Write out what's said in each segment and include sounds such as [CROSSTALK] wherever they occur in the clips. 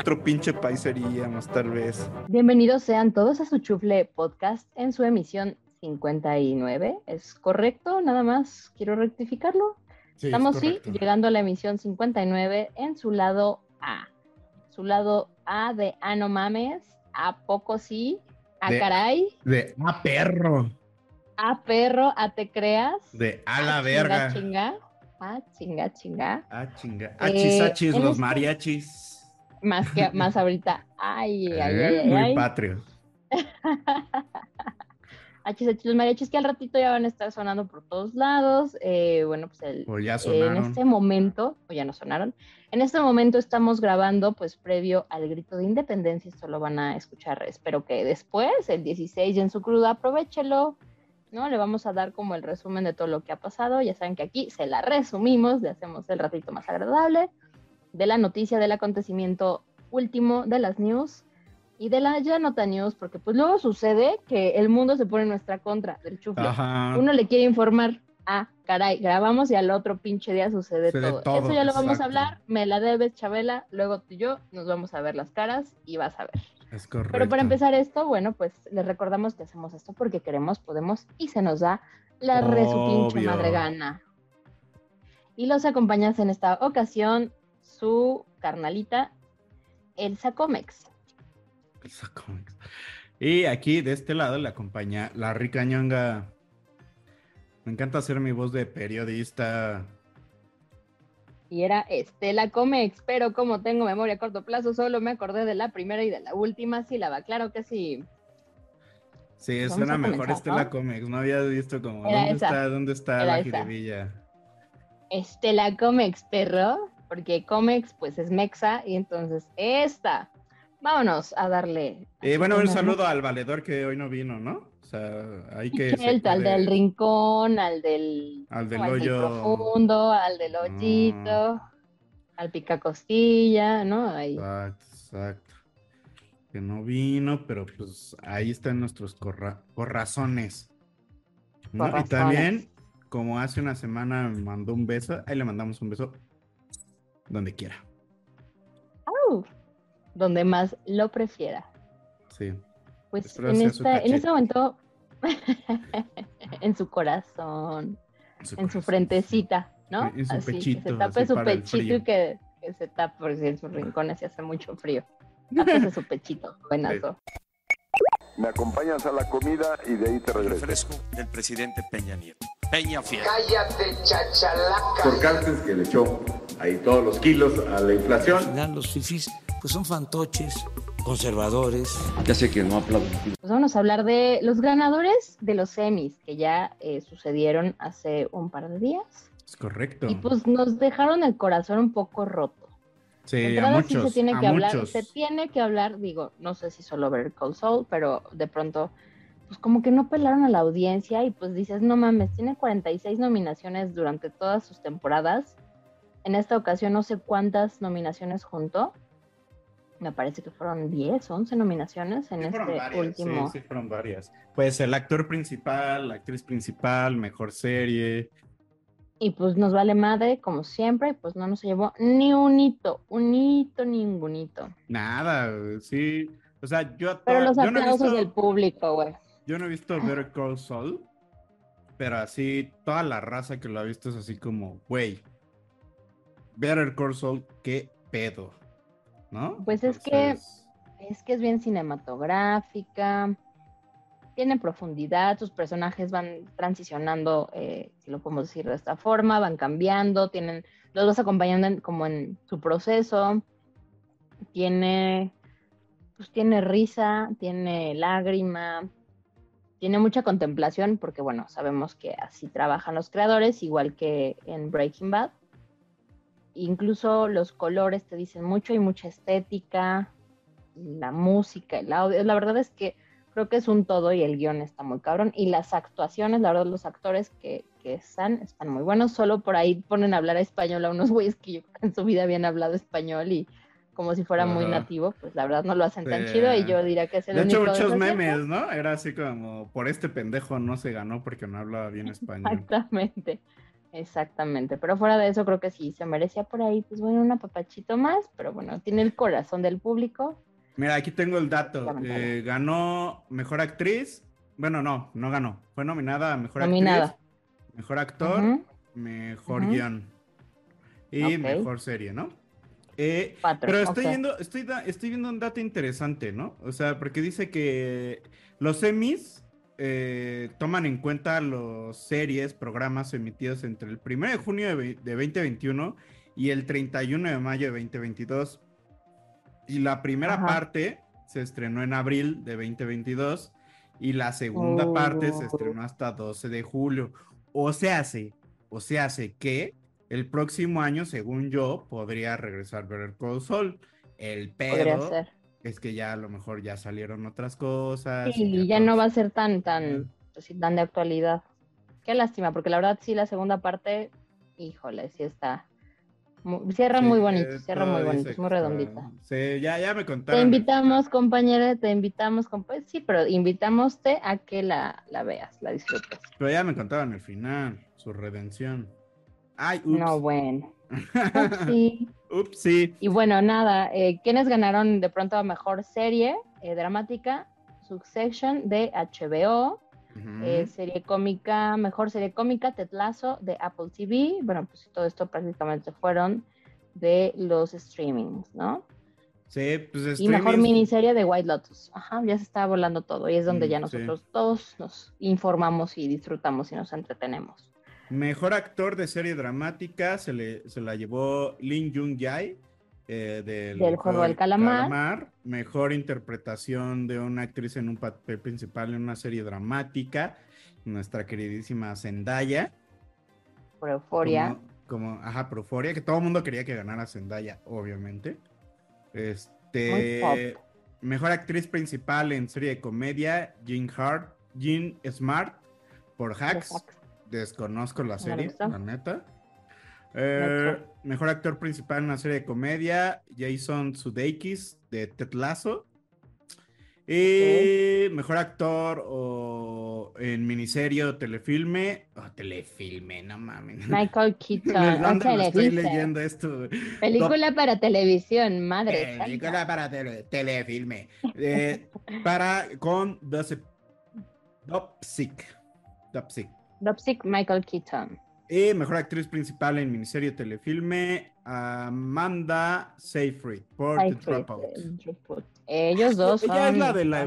Otro pinche país seríamos, tal vez. Bienvenidos sean todos a su Chufle Podcast en su emisión 59. ¿Es correcto? Nada más quiero rectificarlo. Sí, Estamos, es sí, llegando a la emisión 59 en su lado A. Su lado A de A no mames, A poco sí, A De- caray, De a perro. A perro, A te creas. De a la A verga. Chinga, chinga. A chinga, chinga. Ah, chinga. Eh, Achis, achis, los este- mariachis. Más que [LAUGHS] más ahorita. Ay, ay, ay, Eh, ay, Muy ay. patrio. [LAUGHS] Los mariachis que al ratito ya van a estar sonando por todos lados. Eh, bueno, pues el, O ya en sonaron. este momento, o ya no sonaron, en este momento estamos grabando pues previo al grito de independencia, esto lo van a escuchar, espero que después, el 16 y en su cruda, aprovechelo, ¿no? Le vamos a dar como el resumen de todo lo que ha pasado, ya saben que aquí se la resumimos, le hacemos el ratito más agradable, de la noticia, del acontecimiento último, de las news y de la ya nota news, porque pues luego sucede que el mundo se pone en nuestra contra del chufle Ajá. uno le quiere informar, ah, caray, grabamos y al otro pinche día sucede Sucede todo. todo, Eso ya lo vamos a hablar, me la debes, Chabela, luego tú y yo nos vamos a ver las caras y vas a ver. Es correcto. Pero para empezar esto, bueno, pues les recordamos que hacemos esto porque queremos, podemos y se nos da la re su pinche madre gana. Y los acompañas en esta ocasión su carnalita, Elsa Comex. Elsa Comics. Y aquí de este lado le acompaña la rica ñonga. Me encanta hacer mi voz de periodista. y era Estela Comex, pero como tengo memoria a corto plazo, solo me acordé de la primera y de la última sílaba. Claro que sí. Sí, Vamos suena mejor comenzar, Estela ¿no? Comics. No había visto como. Era ¿Dónde esa. está? ¿Dónde está Era la jiribilla? Estela Comex, perro, porque Comex pues es mexa y entonces esta. Vámonos a darle. Eh, bueno, un saludo al valedor que hoy no vino, ¿no? O sea, hay que. [LAUGHS] al del rincón, al del, Al del al del hoyo. profundo, al del hoyito, al picacostilla, ¿no? Ahí. Exacto, exacto. Que no vino, pero pues ahí están nuestros corra- corazones. ¿no? Y también, como hace una semana mandó un beso, ahí le mandamos un beso donde quiera. Donde más lo prefiera. Sí. Pues en, esta, en este momento, [LAUGHS] en su corazón, en su corazón. frentecita, ¿no? En su Así, que pechito, se tape su pechito y que, que se tape, porque en sus rincones se hace mucho frío. [LAUGHS] Tápese su pechito, buenazo. Me acompañas a la comida y de ahí te regreso. Refresco del presidente Peña Nieto. Peña Fiel. Cállate, chachalaca. por que le echó ahí todos los kilos a la inflación. final los fifís pues son fantoches, conservadores. Ya sé que no aplauden. Pues vamos a hablar de los ganadores de los semis que ya eh, sucedieron hace un par de días. Es correcto. Y pues nos dejaron el corazón un poco roto. sí, De a entrada sí muchos. se tiene que hablar, muchos. se tiene que hablar, digo, no sé si solo ver Cold Soul, pero de pronto, pues como que no pelaron a la audiencia y pues dices, no mames, tiene 46 nominaciones durante todas sus temporadas. En esta ocasión no sé cuántas nominaciones juntó. Me parece que fueron 10, 11 nominaciones en Sí, este varias, último. Sí, sí, fueron varias. Pues el actor principal, la actriz principal, mejor serie. Y pues nos vale madre, como siempre, pues no nos llevó ni un hito, un hito, ningún hito. Nada, sí. O sea, yo, Pero toda- los yo no he aplausos visto- del público, güey. Yo no he visto Better Call Saul, pero así toda la raza que lo ha visto es así como, güey, Better Call Saul, qué pedo, ¿no? Pues es que- Es que es bien cinematográfica, tiene profundidad, sus personajes van transicionando, eh, si lo podemos decir de esta forma, van cambiando, tienen, los vas acompañando en- como en su proceso, tiene, pues tiene risa, tiene lágrima, tiene mucha contemplación, porque bueno, sabemos que así trabajan los creadores, igual que en Breaking Bad. Incluso los colores te dicen mucho y mucha estética, la música, el audio. La verdad es que creo que es un todo y el guion está muy cabrón. Y las actuaciones, la verdad, los actores que, que están, están muy buenos. Solo por ahí ponen a hablar español a unos [LAUGHS] güeyes que yo en su vida habían hablado español y como si fuera muy nativo, pues la verdad no lo hacen tan chido y yo diría que es el De hecho, único muchos memes, ¿no? Era así como, por este pendejo no se ganó porque no hablaba bien español. [LAUGHS] Exactamente, exactamente. Pero fuera de eso, creo que sí se merecía por ahí, pues bueno, un apapachito más, pero bueno, tiene el corazón del público. Mira, aquí tengo el dato. Eh, ganó Mejor Actriz. Bueno, no, no ganó. Fue nominada a Mejor Nominada. Actriz, Mejor Actor, Mejor. Guión y. Mejor Serie, ¿no? Eh, pero estoy ok. viendo, estoy, estoy viendo un dato interesante, ¿no? O sea, porque dice que los Emmys eh, toman en cuenta los series, programas emitidos entre el 1 de junio de, ve- de 2021 y el 31 de mayo de 2022. Y la primera Ajá. parte se estrenó en abril de 2022 y la segunda parte se Oh. estrenó hasta 12 de julio. O se hace, o se hace que el próximo año, según yo, podría regresar Better Call Saul. El Podría pedo ser. Es que ya a lo mejor ya salieron otras cosas. Sí, y ya no va a ser tan, tan, pues tan de actualidad. Qué lástima, porque la verdad sí, la segunda parte, híjole, sí está. mu- cierra muy bonito, cierra muy bonito, es muy redondita. Sí, ya, ya me Te contaron. invitamos, compañera, te invitamos, compa- sí, pero invitamos a que la, la veas, la disfrutes. Pero ya me contaron el final, su redención. Ay, ups. No, bueno. [LAUGHS] Sí. Ups, sí. Y bueno, nada, eh, ¿quiénes ganaron de pronto a mejor serie eh, dramática? Succession de HBO, eh, serie cómica, mejor serie cómica, Tetlazo de Apple TV. Bueno, pues todo esto prácticamente fueron de los streamings, ¿no? Sí, pues Y mejor streamings- miniserie de White Lotus. Ajá, ya se está volando todo y es donde Mm, ya sí. nosotros todos nos informamos y disfrutamos y nos entretenemos. Mejor actor de serie dramática se, le, se la llevó Lin Jung Jae. eh, del, Del Juego del Calamar. Mejor interpretación de una actriz en un papel principal en una serie dramática. Nuestra queridísima Zendaya. Por Euforia. Como, como- ajá, por Euphoria, que todo el mundo quería que ganara Zendaya, obviamente. Este. Mejor actriz principal en serie de comedia, Jean Hart, Jean Smart, por Hacks. Desconozco la serie, la neta. Eh, mejor actor principal en una serie de comedia, Jason Sudeikis de Ted Lasso. Y mejor actor o en miniserie o telefilme. Oh, telefilme, no mames. [LAUGHS] Michael Keaton. ¿Dónde o lo estoy leyendo esto? Película para televisión, madre. santa. Película para tele- telefilme. Eh, para con Dopsic. Dopsic. Dopsic Michael Keaton. Y mejor actriz principal en miniserie telefilme, Amanda Seyfried por The Dropout. eh, Dropout. Ellos dos son. Ella es la de la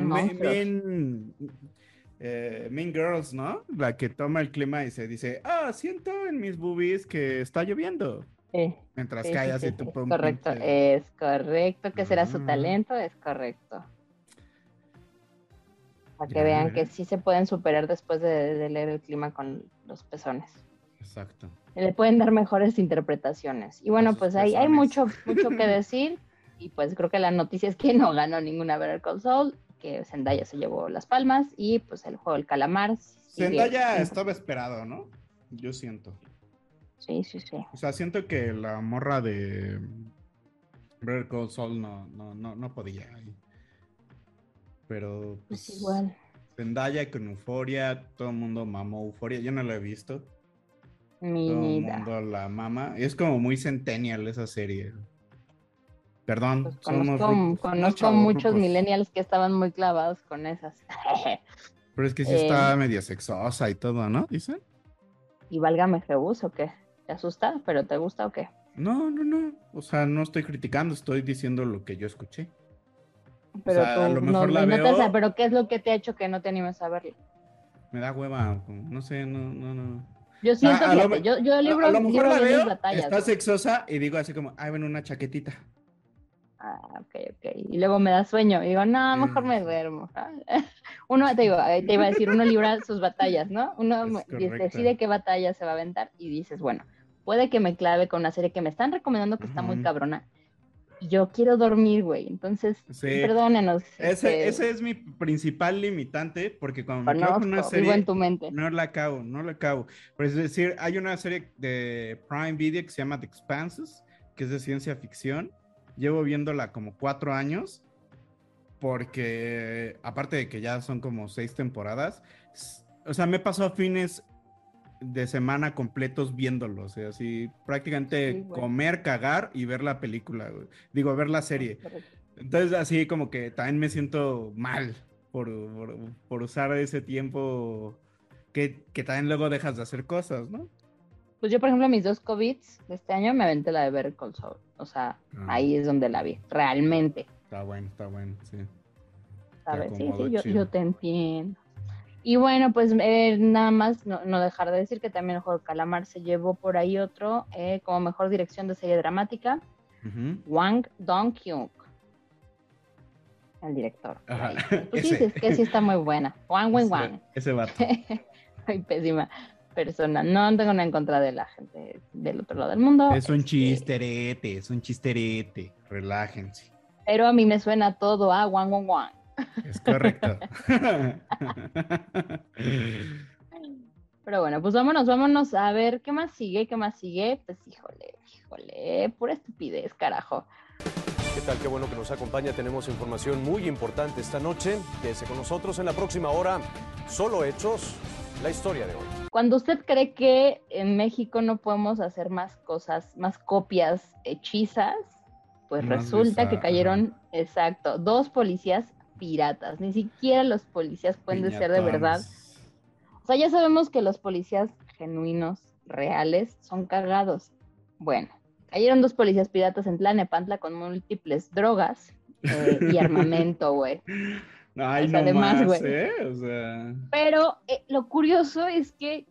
eh, Mean Girls, ¿no? La que toma el clima y se dice, ah, siento en mis boobies que está lloviendo. Sí, Mientras sí, cae sí, es pum, correcto, pinche- es correcto. que será su Ah. talento? Es correcto. Para que Ya, vean que sí se pueden superar después de, de leer el clima con los pezones. Exacto. Le pueden dar mejores interpretaciones. Y bueno, pues hay, mucho, mucho que [LAUGHS] decir. Y pues creo que la noticia es que no ganó ninguna Better Call Saul, que Zendaya se llevó las palmas y pues el juego del calamar. Zendaya estaba esperado, ¿no? Yo siento. Sí, sí, sí. O sea, siento que la morra de Better Call Saul no, no, no, no podía. Pero Pues pues, igual. Zendaya con Euforia, todo el mundo mamó Euforia. Yo no la he visto. Mi Todo el mundo la mama. Es como muy centennial esa serie. Perdón, Pues somos conozco, unos conozco muchos millennials que estaban muy clavados con esas. [LAUGHS] Pero es que sí Eh, está medio sexosa y todo, ¿no? Dicen. y válgame Jebus o qué. ¿Te asusta? ¿Pero te gusta o qué? No, no, no. O sea, no estoy criticando, estoy diciendo lo que yo escuché. Pero sea, a tú no, la no te pero ¿qué es lo que te ha hecho que no te animes a verlo? Me da hueva, no sé, no, no, no. Yo siento, a lo fíjate, me- yo, yo libro, a, lo mejor libro la veo, batallas. está sexosa y digo así como, ay, ven una chaquetita. Ah, ok, ok. Y luego me da sueño. Y digo, no, mejor me duermo. [LAUGHS] Uno, te digo, eh, te iba a decir, uno libra sus batallas, ¿no? Uno decide qué batalla se va a aventar y dices, bueno, puede que me clave con una serie que me están recomendando que está muy cabrona. Yo quiero dormir, güey. Entonces, Sí. perdónenos. Ese, este, ese es mi principal limitante, porque cuando me quedo conozco, con una serie, en tu mente. no la acabo, no la acabo. Por es decir, hay una serie de Prime Video que se llama The Expanses, que es de ciencia ficción. Llevo viéndola como cuatro años, porque aparte de que ya son como seis temporadas, o sea, me pasó fines de semana completos viéndolo, o sea, así prácticamente Sí, güey. comer, cagar y ver la película, güey. digo, ver la serie. Correcto. Entonces así como que también me siento mal por, por, por usar ese tiempo que, que también luego dejas de hacer cosas, ¿no? Pues yo, por ejemplo, mis dos COVIDs de este año me aventé la de Better Call Saul. O sea, Ah. ahí es donde la vi, realmente. Está bueno, está bueno, sí. ¿Sabes? Sí, sí, yo, yo te entiendo. Y bueno, pues eh, nada más no, no dejar de decir que también el juego de Calamar se llevó por ahí otro eh, como mejor dirección de serie dramática, Ujú. Wang Dong-kyung, el director. Ajá. Pues [LAUGHS] sí, es que sí está muy buena. Wang Ese- Wang. Ese vato. [LAUGHS] Ay, pésima persona. No tengo nada en contra de la gente del otro lado del mundo. Es un este, chisterete, es un chisterete. Relájense. Pero a mí me suena todo a Wang Wang Wang. Es correcto. Pero bueno, pues vámonos, vámonos a ver qué más sigue, qué más sigue. Pues híjole, híjole, pura estupidez, carajo. ¿Qué tal? Qué bueno que nos acompaña. Tenemos información muy importante esta noche. Quédese con nosotros en la próxima hora. Solo hechos, la historia de hoy. Cuando usted cree que en México no podemos hacer más cosas, más copias hechizas, pues Más resulta que cayeron, exacto, dos policías piratas. Ni siquiera los policías pueden ser de verdad. O sea, ya sabemos que los policías genuinos, reales, son cagados. Bueno, cayeron dos policías piratas en Tlanepantla con múltiples drogas eh, y [LAUGHS] armamento, güey. Ay, O sea, no además, más, güey. ¿eh? O sea... Pero eh, lo curioso es que,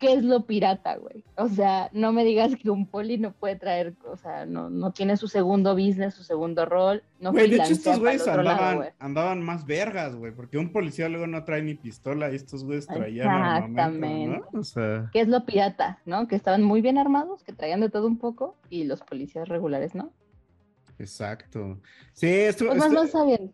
¿qué es lo pirata, güey? O sea, no me digas que un poli no puede traer, o sea, no, no tiene su segundo business, su segundo rol, no Güey, de hecho estos güeyes lado, andaban, más vergas, güey, porque un policía luego no trae ni pistola y estos güeyes traían Exactamente. ¿no? O sea, ¿Qué es lo pirata, no? Que estaban muy bien armados, que traían de todo un poco, y los policías regulares, ¿no? exacto. Sí, esto, Pues más no saben.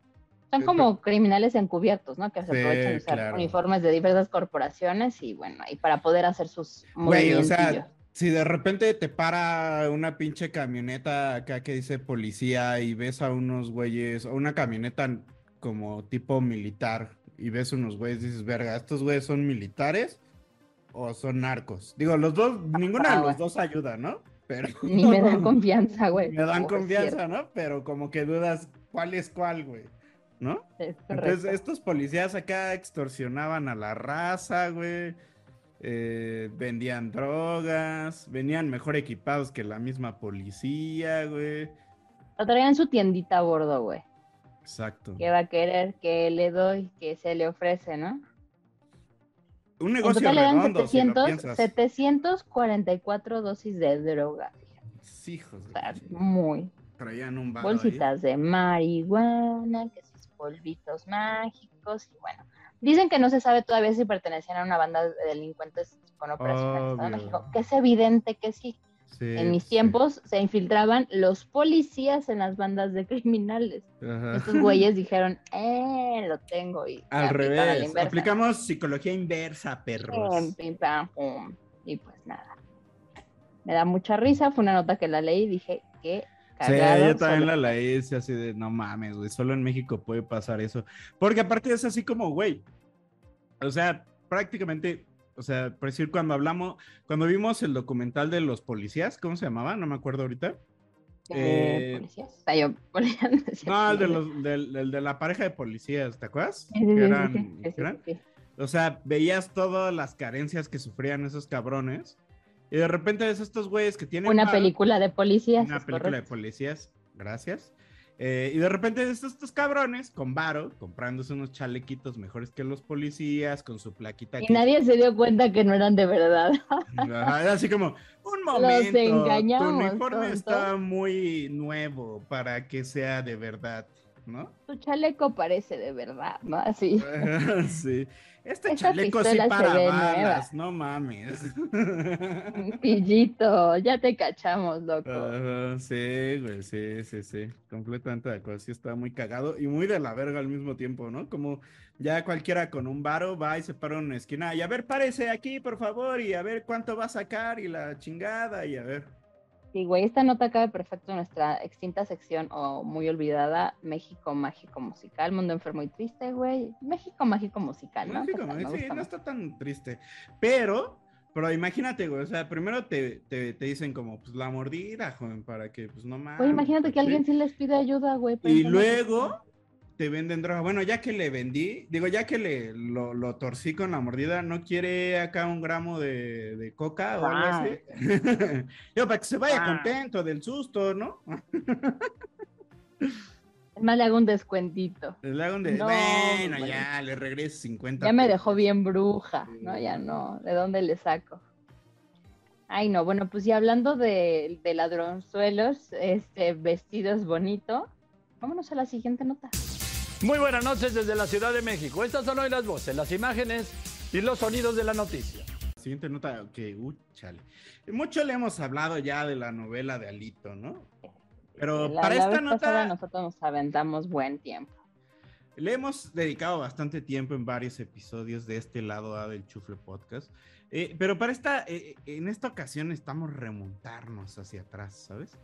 Son como criminales encubiertos, ¿no? Que se aprovechan de usar claro. uniformes de diversas corporaciones y bueno, y para poder hacer sus Güey, o sea, si de repente te para una pinche camioneta acá que dice policía y ves a unos güeyes, o una camioneta como tipo militar, y ves unos güeyes, dices, verga, ¿estos güeyes son militares o son narcos? Digo, los dos, ninguna de güey. los dos ayuda, ¿no? Pero... Ni me dan [LAUGHS] confianza, güey. Me dan confianza, ¿no? Pero como que dudas cuál es cuál, güey. ¿No? Es Entonces, estos policías acá extorsionaban a la raza, güey. eh, vendían drogas, venían mejor equipados que la misma policía, güey. Lo traían su tiendita a bordo, güey. Exacto. ¿Qué va a querer? ¿Qué le doy? ¿Qué se le ofrece, no? Un negocio total redondo, si lo 700, piensas. 744 dosis de droga. fíjate. Hijos O sea, muy. Traían un ahí. Bolsitas de marihuana, que sus polvitos mágicos y bueno. Dicen que no se sabe todavía si pertenecían a una banda de delincuentes con operación en el Estado de Obvio. México, que es evidente que sí. Sí, En mis sí. tiempos se infiltraban los policías en las bandas de criminales. Ajá. Estos güeyes dijeron, eh, lo tengo. Y Al revés. Aplicamos psicología inversa, perros. Pum, pim, pam, pum. Y pues nada. Me da mucha risa. Fue una nota que la leí y dije, qué Sí, cagado. yo también solo- la leí sí, así de no mames, güey, solo en México puede pasar eso. Porque aparte es así como, güey, o sea, prácticamente, o sea, por decir, cuando hablamos, cuando vimos el documental de los policías, ¿cómo se llamaba? No me acuerdo ahorita. Eh, Eh, policías. Sea, yo, [LAUGHS] policías, no el de, los, del, del de la pareja de policías, ¿te acuerdas? Sí, sí, Que sí, sí, eran- sí, sí, sí, sí. O sea, veías todas las carencias que sufrían esos cabrones. Y de repente ves a estos güeyes que tienen... Una película de policías. Una es película de policías, gracias. Eh, y de repente estos, estos cabrones con varo, comprándose unos chalequitos mejores que los policías, con su plaquita. Y que- nadie se dio cuenta que no eran de verdad. Era así como, un [LAUGHS] momento, tu uniforme tontos". está muy nuevo para que sea de verdad. ¿No? Tu chaleco parece de verdad, ¿no? Así. [LAUGHS] sí. Este chaleco sí para balas, no mames. [LAUGHS] Pillito, ya te cachamos, loco. Sí, güey, sí, sí, sí. Completamente de acuerdo. Sí, está muy cagado y muy de la verga al mismo tiempo, ¿no? Como ya cualquiera con un varo va y se para en una esquina y a ver, párese aquí, por favor, y a ver cuánto va a sacar y la chingada y a ver. Sí, güey, esta nota cabe perfecto en nuestra extinta sección o muy olvidada, México Mágico Musical, Mundo Enfermo y Triste, güey. México Mágico Musical, ¿no? México, sí, no está tan triste. Pero, pero imagínate, güey, o sea, primero te, te, te dicen como, pues la mordida, joven, para que, pues no mames. Güey, imagínate pues, que alguien sí les pide ayuda, güey. Y luego te venden droga. Bueno, ya que le vendí, digo, ya que le lo, lo torcí con la mordida, ¿no quiere acá un gramo de, de coca o algo así? [LAUGHS] Digo, para que se vaya Ah. contento del susto, ¿no? [LAUGHS] Más, le hago un descuentito. Le hago un de, No, bueno, ya, le regreso 50 Ya me dejó bien bruja, ¿no? Ya no, ¿de dónde le saco? Ay, no, bueno, pues ya hablando de, de ladronzuelos, este, vestidos bonito, vámonos a la siguiente nota. Muy buenas noches desde la Ciudad de México. Estas son hoy las voces, las imágenes y los sonidos de la noticia. Siguiente nota, que, uh, chale. Mucho le hemos hablado ya de la novela de Alito, ¿no? Pero La, para la esta nota... nosotros nos aventamos buen tiempo. Le hemos dedicado bastante tiempo en varios episodios de este lado A del Chufle Podcast. Eh, pero para esta, eh, en esta ocasión estamos remontarnos hacia atrás, ¿sabes?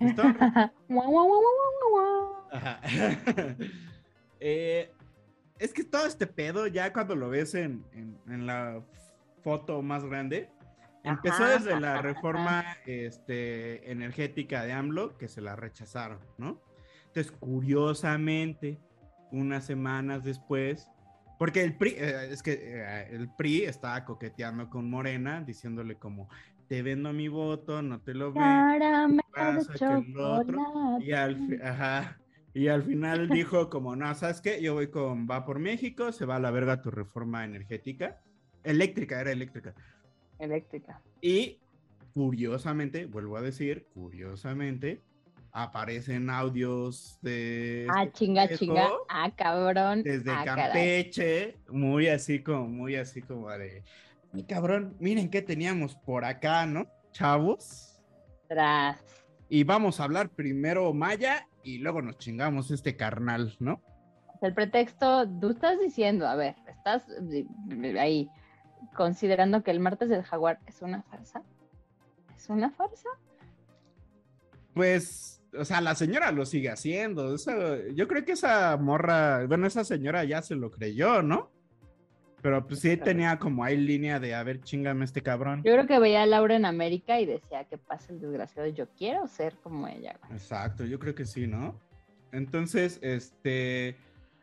Estamos- [LAUGHS] Guau, guau, guau, guau, guau. Ajá. [LAUGHS] Eh, es que todo este pedo, ya cuando lo ves en, en- en la foto más grande, empezó Ajá, desde la ajá, reforma este, energética de AMLO, que se la rechazaron, ¿no? Entonces, curiosamente, unas semanas después, porque el PRI, eh, es que eh, el PRI estaba coqueteando con Morena, diciéndole como, te vendo mi voto, no te lo ven Caramelo pasa de que el otro, chocolate. y al, ajá, y al final [LAUGHS] dijo como, no, ¿sabes qué? Yo voy con Va por México, se va a la verga tu reforma energética. Eléctrica, era eléctrica. Eléctrica. Y curiosamente, vuelvo a decir, curiosamente, aparecen audios de... Ah, este chinga, chinga. Ah, cabrón. Desde ah, caray. Campeche, muy así como, muy así como de... Mi cabrón, miren qué teníamos por acá, ¿no? Chavos. Tras. Y vamos a hablar primero maya y luego nos chingamos este carnal, ¿no? El pretexto, tú estás diciendo, a ver, estás eh, ahí considerando que el martes del jaguar es una farsa. ¿Es una farsa? Pues, o sea, la señora lo sigue haciendo. Eso- yo creo que esa morra, bueno, esa señora ya se lo creyó, ¿no? Pero pues sí tenía como ahí línea de, a ver, chingame este cabrón. Yo creo que veía a Laura en América y decía que pasa el desgraciado, yo quiero ser como ella. güey". Exacto, yo creo que sí, ¿no? Entonces, este,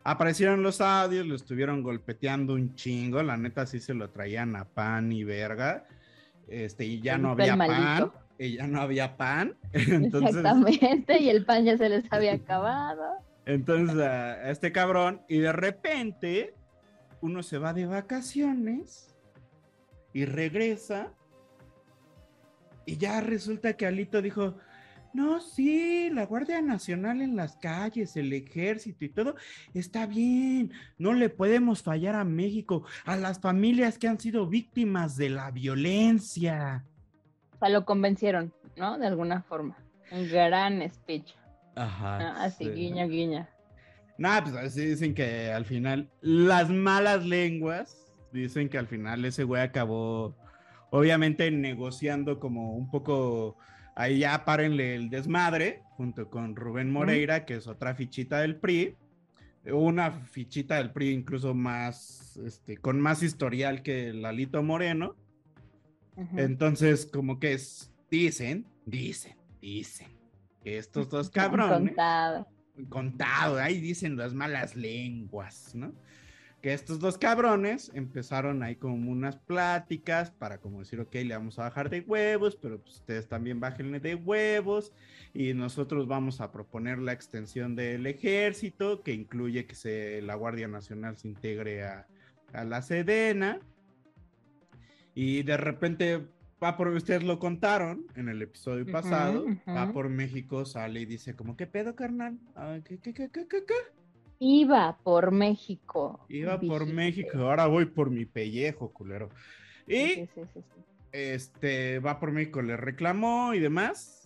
aparecieron los audios, lo estuvieron golpeteando un chingo, la neta sí se lo traían a pan y verga, este, y ya no había pan, y ya no había pan, [LAUGHS] entonces, Exactamente, y el pan ya se les había acabado. entonces a este cabrón, y de repente, uno se va de vacaciones, y regresa, y ya resulta que Alito dijo, no, sí, la Guardia Nacional en las calles, el ejército y todo, está bien. No le podemos fallar a México, a las familias que han sido víctimas de la violencia. O sea, lo convencieron, ¿no? De alguna forma. Un gran speech. Ajá. ¿no? Así, guiña, guiña. Nada, pues así dicen que al final, las malas lenguas dicen que al final ese güey acabó, obviamente, negociando como un poco. Ahí ya párenle el desmadre, junto con Rubén Moreira, que es otra fichita del PRI. Una fichita del PRI incluso más, este, con más historial que Lalito Moreno. Entonces, como que es, dicen, dicen, dicen, que estos dos [LAUGHS] cabrones Contado. Contado, ahí dicen las malas lenguas, ¿no? Que estos dos cabrones empezaron ahí como unas pláticas para como decir, ok, le vamos a bajar de huevos, pero pues ustedes también bájenle de huevos y nosotros vamos a proponer la extensión del ejército, que incluye que se, la Guardia Nacional se integre a, a la Sedena. Y de repente va por, ustedes lo contaron en el episodio pasado, va por México, sale y dice como, ¿qué pedo, carnal? ¿Qué, qué, qué, qué, qué, qué? Iba por México. Iba por. México, ahora voy por mi pellejo, culero. Y Sí, sí, sí, sí. este, va por México, le reclamó y demás.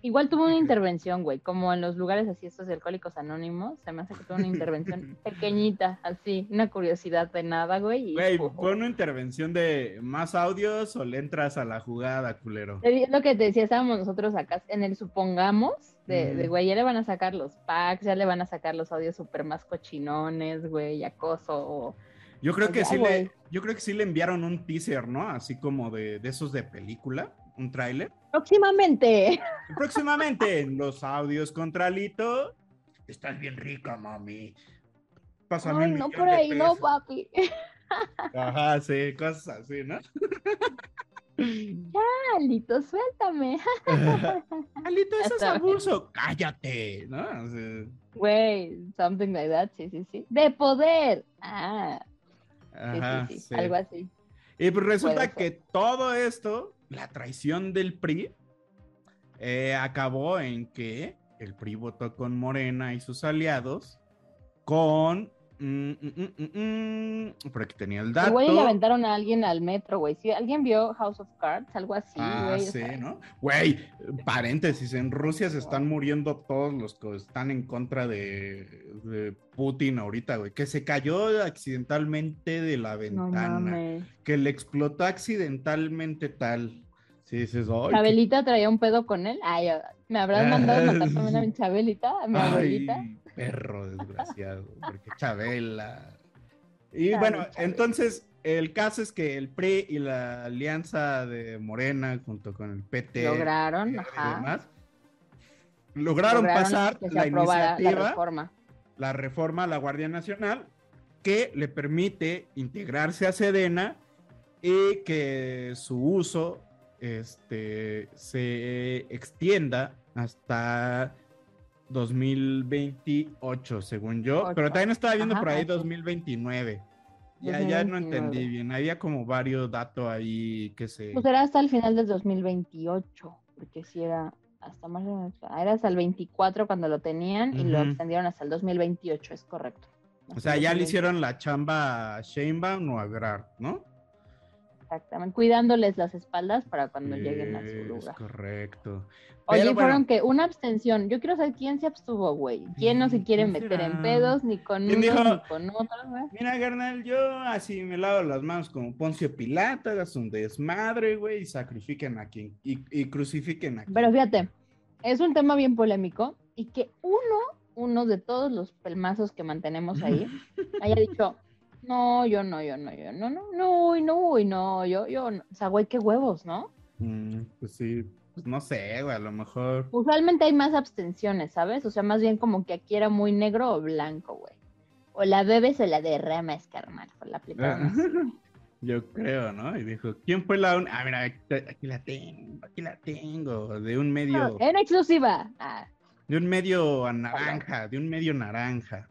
Igual tuvo una intervención, güey, como en los lugares así estos de alcohólicos anónimos, se me hace que tuvo una [LAUGHS] intervención pequeñita, así, una curiosidad de nada, güey. Güey, fue una intervención de más audios o le entras a la jugada, culero. Lo que te decía, estábamos nosotros acá en el supongamos, de, de, güey, ya le van a sacar los packs, ya le van a sacar los audios súper más cochinones, güey, acoso. Yo creo que Ya, sí güey. le, yo creo que sí le enviaron un teaser, ¿no? Así como de, de esos de película, un tráiler. Próximamente. Próximamente en los audios contra Lito. Estás bien rica, mami. Pásame Ay, no por ahí, no, papi. Ajá, sí, cosas así, ¿no? Alito, suéltame. [LAUGHS] Alito, eso es abuso. Cállate, ¿no? O sea, Güey, something like that, sí, sí, sí. De poder. Ah, sí, ajá, sí, sí, sí. algo así. Y pues resulta que todo esto, la traición del PRI, eh, acabó en que el PRI votó con Morena y sus aliados con... mm, mm, mm, mm, mm, por aquí tenía el dato. Le aventaron a alguien al metro, güey. Si alguien vio House of Cards, algo así, Ah, güey. o sí, sea, ¿no? Güey, paréntesis, en Rusia se están muriendo todos los que están en contra de, de Putin ahorita, güey. Que se cayó accidentalmente de la ventana, que le explotó accidentalmente tal. Sí, "Ay, qué Chabelita traía un pedo con él. Ay, me habrán [LAUGHS] mandado a matar también a mi Chabelita, a mi abuelita. Ay, perro desgraciado, porque Chabela. Y bueno, entonces el caso es que el PRI y la alianza de Morena junto con el PT Lograron, y ajá. demás, lograron, pasar la iniciativa, la reforma. la reforma a la Guardia Nacional, que le permite integrarse a Sedena y que su uso este, se extienda hasta 2028, según yo. Pero también estaba viendo Ajá, por ahí ocho. 2029. Ya, ya no 2029. entendí bien. Había como varios datos ahí que se... Pues era hasta el final del 2028, porque si era hasta más o menos, era hasta el 24 cuando lo tenían y lo extendieron hasta el 2028, es correcto. O sea, ya le hicieron la chamba a Sheinbaum o a Grart, ¿no? Exactamente, cuidándoles las espaldas para cuando lleguen a su Es lugar. correcto. Oye, Pero fueron bueno, que una abstención. Yo quiero saber quién se abstuvo, güey. ¿Quién no se quiere ¿quién meter en pedos ni con ¿Quién unos dijo? ni con otros, güey? Mira, carnal, yo así me lavo las manos como Poncio Pilato, hagas un desmadre, güey, y sacrifiquen a quien, y, y crucifiquen a quien. Pero fíjate, es un tema bien polémico y que uno, uno de todos los pelmazos que mantenemos ahí, [LAUGHS] haya dicho, no, yo no, yo no, yo no, no, no, y no, y no, yo, yo, no. o sea, güey, qué huevos, ¿no? Mm, pues sí, pues no sé, güey, a lo mejor. Usualmente hay más abstenciones, ¿sabes? O sea, más bien como que aquí era muy negro o blanco, güey. O la bebes o la derramas, carnal, por la aplicaron así. [LAUGHS] Yo creo, ¿no? Y dijo, ¿quién fue la un... Ah, mira, aquí, la tengo, aquí la tengo, de un medio, En exclusiva. Ah, de un medio a naranja, de un medio naranja.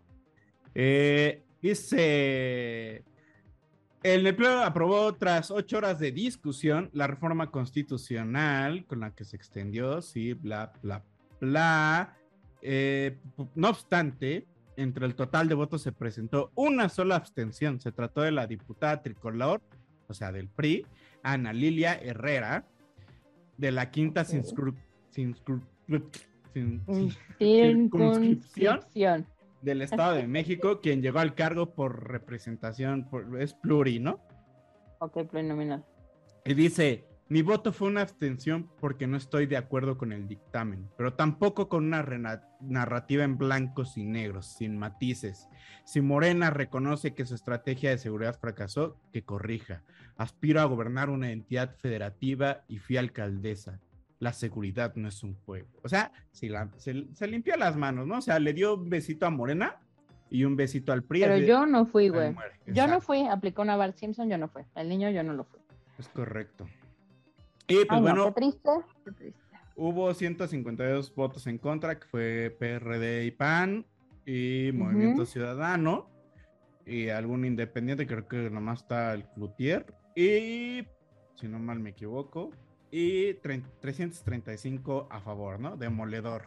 Eh, dice, el Pleno aprobó tras ocho horas de discusión la reforma constitucional con la que se extendió, sí, bla, bla, bla. Eh, no obstante, entre el total de votos se presentó una sola abstención. Se trató de la diputada tricolor, o sea, del PRI, Ana Lilia Herrera, de la quinta Ok. cinscru- cinscru- sin- circunscripción circunscripción. Del Estado de México, quien llegó al cargo por representación, por, es pluri, ¿no? Ok, plurinominal. Y dice, mi voto fue una abstención porque no estoy de acuerdo con el dictamen, pero tampoco con una narrativa en blancos y negros, sin matices. Si Morena reconoce que su estrategia de seguridad fracasó, que corrija. Aspiro a gobernar una entidad federativa y fui alcaldesa. La seguridad no es un juego. O sea, si la- se, se limpió las manos, ¿no? O sea, le dio un besito a Morena y un besito al PRI. Pero de- yo no fui, güey. Yo no fui, aplicó una Bart Simpson, yo no fui. El niño yo no lo fui. Es correcto. Y pues Ay, no, bueno, qué triste, qué triste. hubo 152 votos en contra, que fue PRD y PAN y Movimiento. Ciudadano y algún independiente, creo que nomás está el Cloutier. Y si no mal me equivoco, y 335 a favor, ¿no? Demoledor.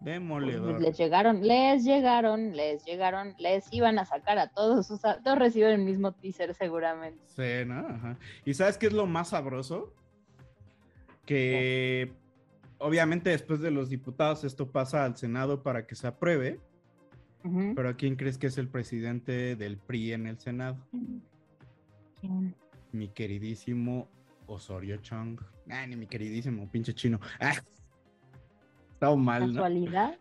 Demoledor. Les llegaron, les llegaron, les llegaron, les iban a sacar a todos, o sea, todos reciben el mismo teaser seguramente. Sí, ¿no? Ajá. ¿Y sabes qué es lo más sabroso? Que obviamente después de los diputados esto pasa al Senado para que se apruebe. Pero ¿quién crees que es el presidente del PRI en el Senado? ¿Quién? Mi queridísimo Osorio Chong. Ay, ni mi queridísimo pinche chino. Ah, estaba mal, ¿no? ¿Casualidad?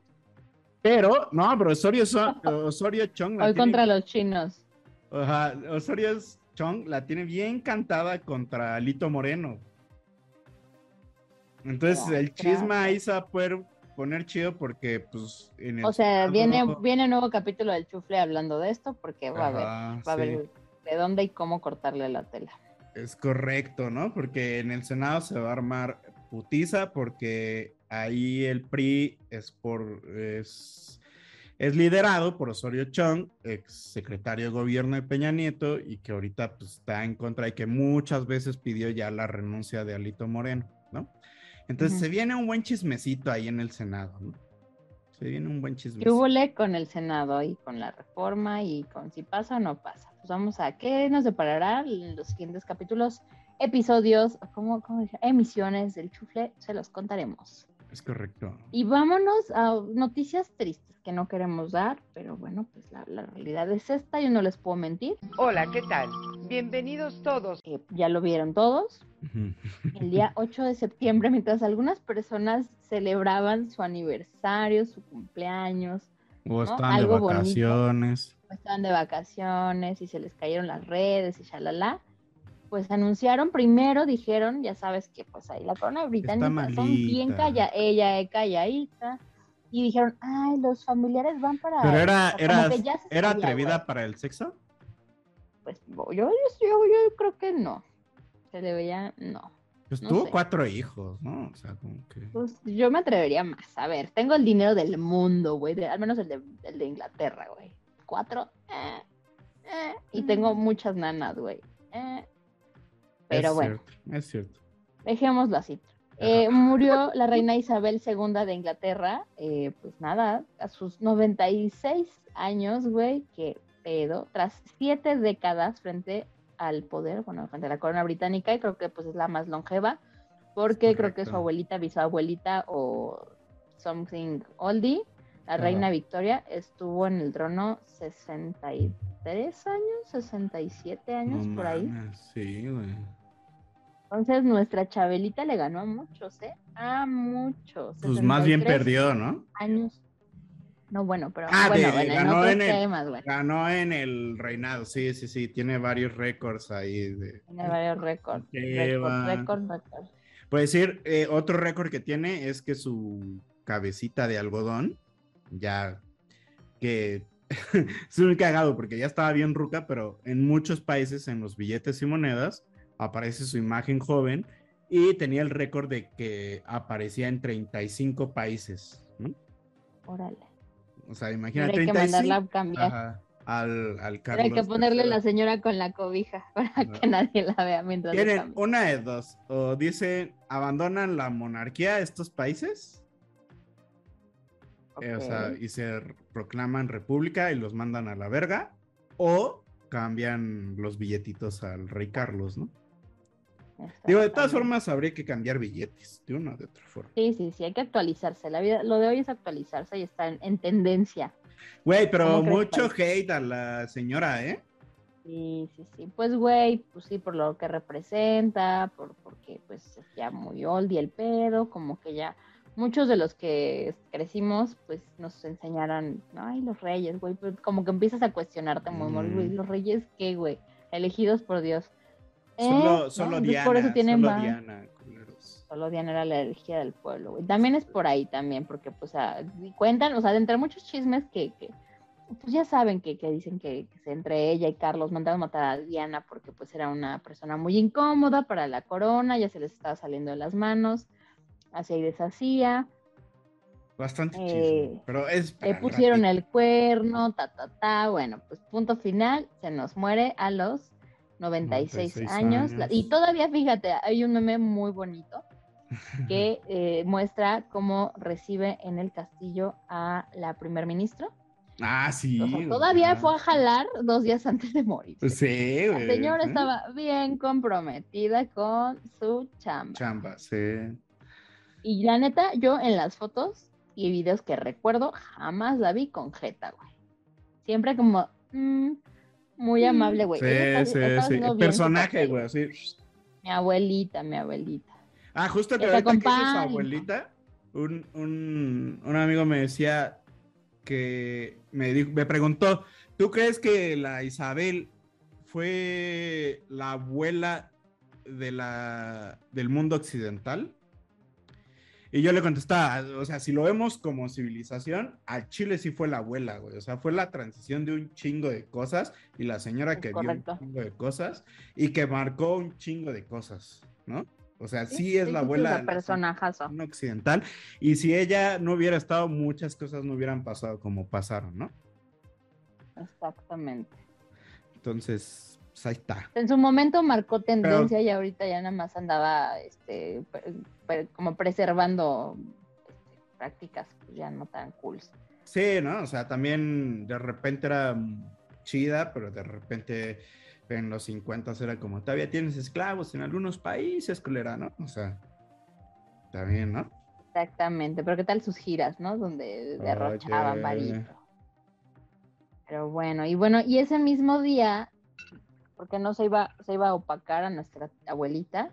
Pero, no, pero Osorio, Osorio Chong. Hoy contra los chinos. Ajá, Osorio Chong la tiene bien cantada contra Lito Moreno. Entonces el chisme ahí se va a poder poner chido porque pues en el O sea, viene, viene un nuevo capítulo del chufle hablando de esto porque va a ver, va a ver de dónde y cómo cortarle la tela. Es correcto, ¿no? Porque en el Senado se va a armar putiza porque ahí el PRI es por es, es liderado por Osorio Chong, ex secretario de gobierno de Peña Nieto y que ahorita pues, está en contra y que muchas veces pidió ya la renuncia de Alito Moreno, ¿no? Entonces se viene un buen chismecito ahí en el Senado, ¿no? Se viene un buen chismecito. ¿Qué hubo con el Senado y con la reforma y con si pasa o no pasa? Pues vamos a qué nos deparará en los siguientes capítulos, episodios, ¿cómo, cómo dije? emisiones del chufle, se los contaremos. Es correcto. Y vámonos a noticias tristes que no queremos dar, pero bueno, pues la, realidad es esta, yo no les puedo mentir. Hola, ¿qué tal? Bienvenidos todos. ya lo vieron todos. El día 8 de septiembre, mientras algunas personas celebraban su aniversario, su cumpleaños. O estaban de vacaciones. Estaban de vacaciones y se les cayeron las redes y shalala pues anunciaron primero, dijeron, ya sabes que pues ahí la corona británica son bien calla, ella es calladita, y dijeron, ay, los familiares van para... Pero era, era, ¿era atrevida para el sexo? Pues yo, yo, yo, creo que no, se le veía, no. Pues tuvo cuatro hijos, ¿no? O sea, como que... Pues yo me atrevería más, a ver, tengo el dinero del mundo, güey, al menos el de, el de Inglaterra, güey. Cuatro, eh, eh, y tengo muchas nanas, güey. Eh, pero bueno. es cierto. Dejémoslo así. Eh, murió la reina Isabel II de Inglaterra, eh, pues nada, a sus 96 años, güey, que pedo, tras siete décadas frente al poder, bueno, frente a la corona británica, y creo que pues es la más longeva, porque creo que su abuelita, bisabuelita o something oldie, la reina Victoria, estuvo en el trono 63 años, 67 años por ahí. Sí, güey. Entonces nuestra Chabelita le ganó a muchos, ¿eh? A muchos. Pues más bien perdió, ¿no? Años. No, bueno, pero ah, bueno, ganó, en, el, ganó en el reinado, sí, sí, sí, tiene varios récords ahí. De, tiene varios récords. Récord, récord, récord. Puede decir, eh, otro récord que tiene es que su cabecita de algodón, ya que [LAUGHS] es muy cagado porque ya estaba bien ruca, pero en muchos países, en los billetes y monedas, aparece su imagen joven y tenía el récord de que aparecía en 35 países. Órale. O sea, imagínate. Hay que mandarla a cambiar. al, al Carlos Hay que ponerle la señora con la cobija [LAUGHS] para que nadie la vea mientras. Tienen una de dos. O dicen, abandonan la monarquía estos países. Eh, o sea, y se proclaman república y los mandan a la verga. O cambian los billetitos al rey Carlos, ¿no? Digo, de todas formas habría que cambiar billetes, de una o de otra forma. Sí, sí, sí, hay que actualizarse. La vida, lo de hoy es actualizarse y está en, tendencia. Güey, pero mucho hate a la señora, ¿eh? Sí, sí, sí. Pues, güey, pues sí, por lo que representa, por, porque pues ya muy old y el pedo, como que ya muchos de los que crecimos, pues nos enseñaron, ay, los reyes, güey, pues como que empiezas a cuestionarte, muy, güey, los reyes, ¿qué, güey? Elegidos por Dios. Solo, ¿Eh? solo Diana. Por eso tienen solo Diana, Solo Diana era la energía del pueblo, güey. También es por ahí también, porque pues cuentan, o sea, de entre muchos chismes que, pues ya saben que, dicen que, entre ella y Carlos mandaron matar a Diana porque pues era una persona muy incómoda para la corona, ya se les estaba saliendo de las manos, hacía y deshacía. Bastante eh, pero es... Le pusieron el cuerno, ta, ta, ta, bueno, pues punto final, se nos muere a los 96, 96 años. años. Y todavía, fíjate, hay un meme muy bonito [LAUGHS] que eh, muestra cómo recibe en el castillo a la primer ministro. Ah, sí. O sea, güey, todavía ah. fue a jalar dos días antes de morir. Sí, La güey. señora ¿eh? estaba bien comprometida con su chamba. Chamba, sí. Y la neta, yo en las fotos y videos que recuerdo, jamás la vi con jeta, güey. Siempre como mm, muy amable, güey. Sí, Ella está- sí, sí. El personaje, güey, así. Mi abuelita, mi abuelita. Ah, justo que ahorita que dice su acompañe. abuelita, un, un, un amigo me decía que me, dijo, me preguntó, ¿tú crees que la Isabel fue la abuela de la, del mundo occidental? Y yo le contestaba, o sea, si lo vemos como civilización, a Chile sí fue la abuela, güey. O sea, fue la transición de un chingo de cosas y la señora Es que correcto. vio un chingo de cosas y que marcó un chingo de cosas, ¿no? O sea, sí, Sí, es sí, la abuela la personajazo. civilización occidental. Y si ella no hubiera estado, muchas cosas no hubieran pasado como pasaron, ¿no? Exactamente. Entonces, pues ahí está. En su momento marcó tendencia y ahorita ya nada más andaba este, pre- pre- como preservando este, prácticas pues, ya no tan cool. Sí, ¿no? O sea, también de repente era chida, pero de repente en los 50 era como, todavía tienes esclavos en algunos países, culera, ¿no? O sea, también, ¿no? Exactamente, pero qué tal sus giras, ¿no? Donde derrochaban varito. Pero bueno, y bueno, y ese mismo día, porque no se iba, se iba a opacar a nuestra abuelita,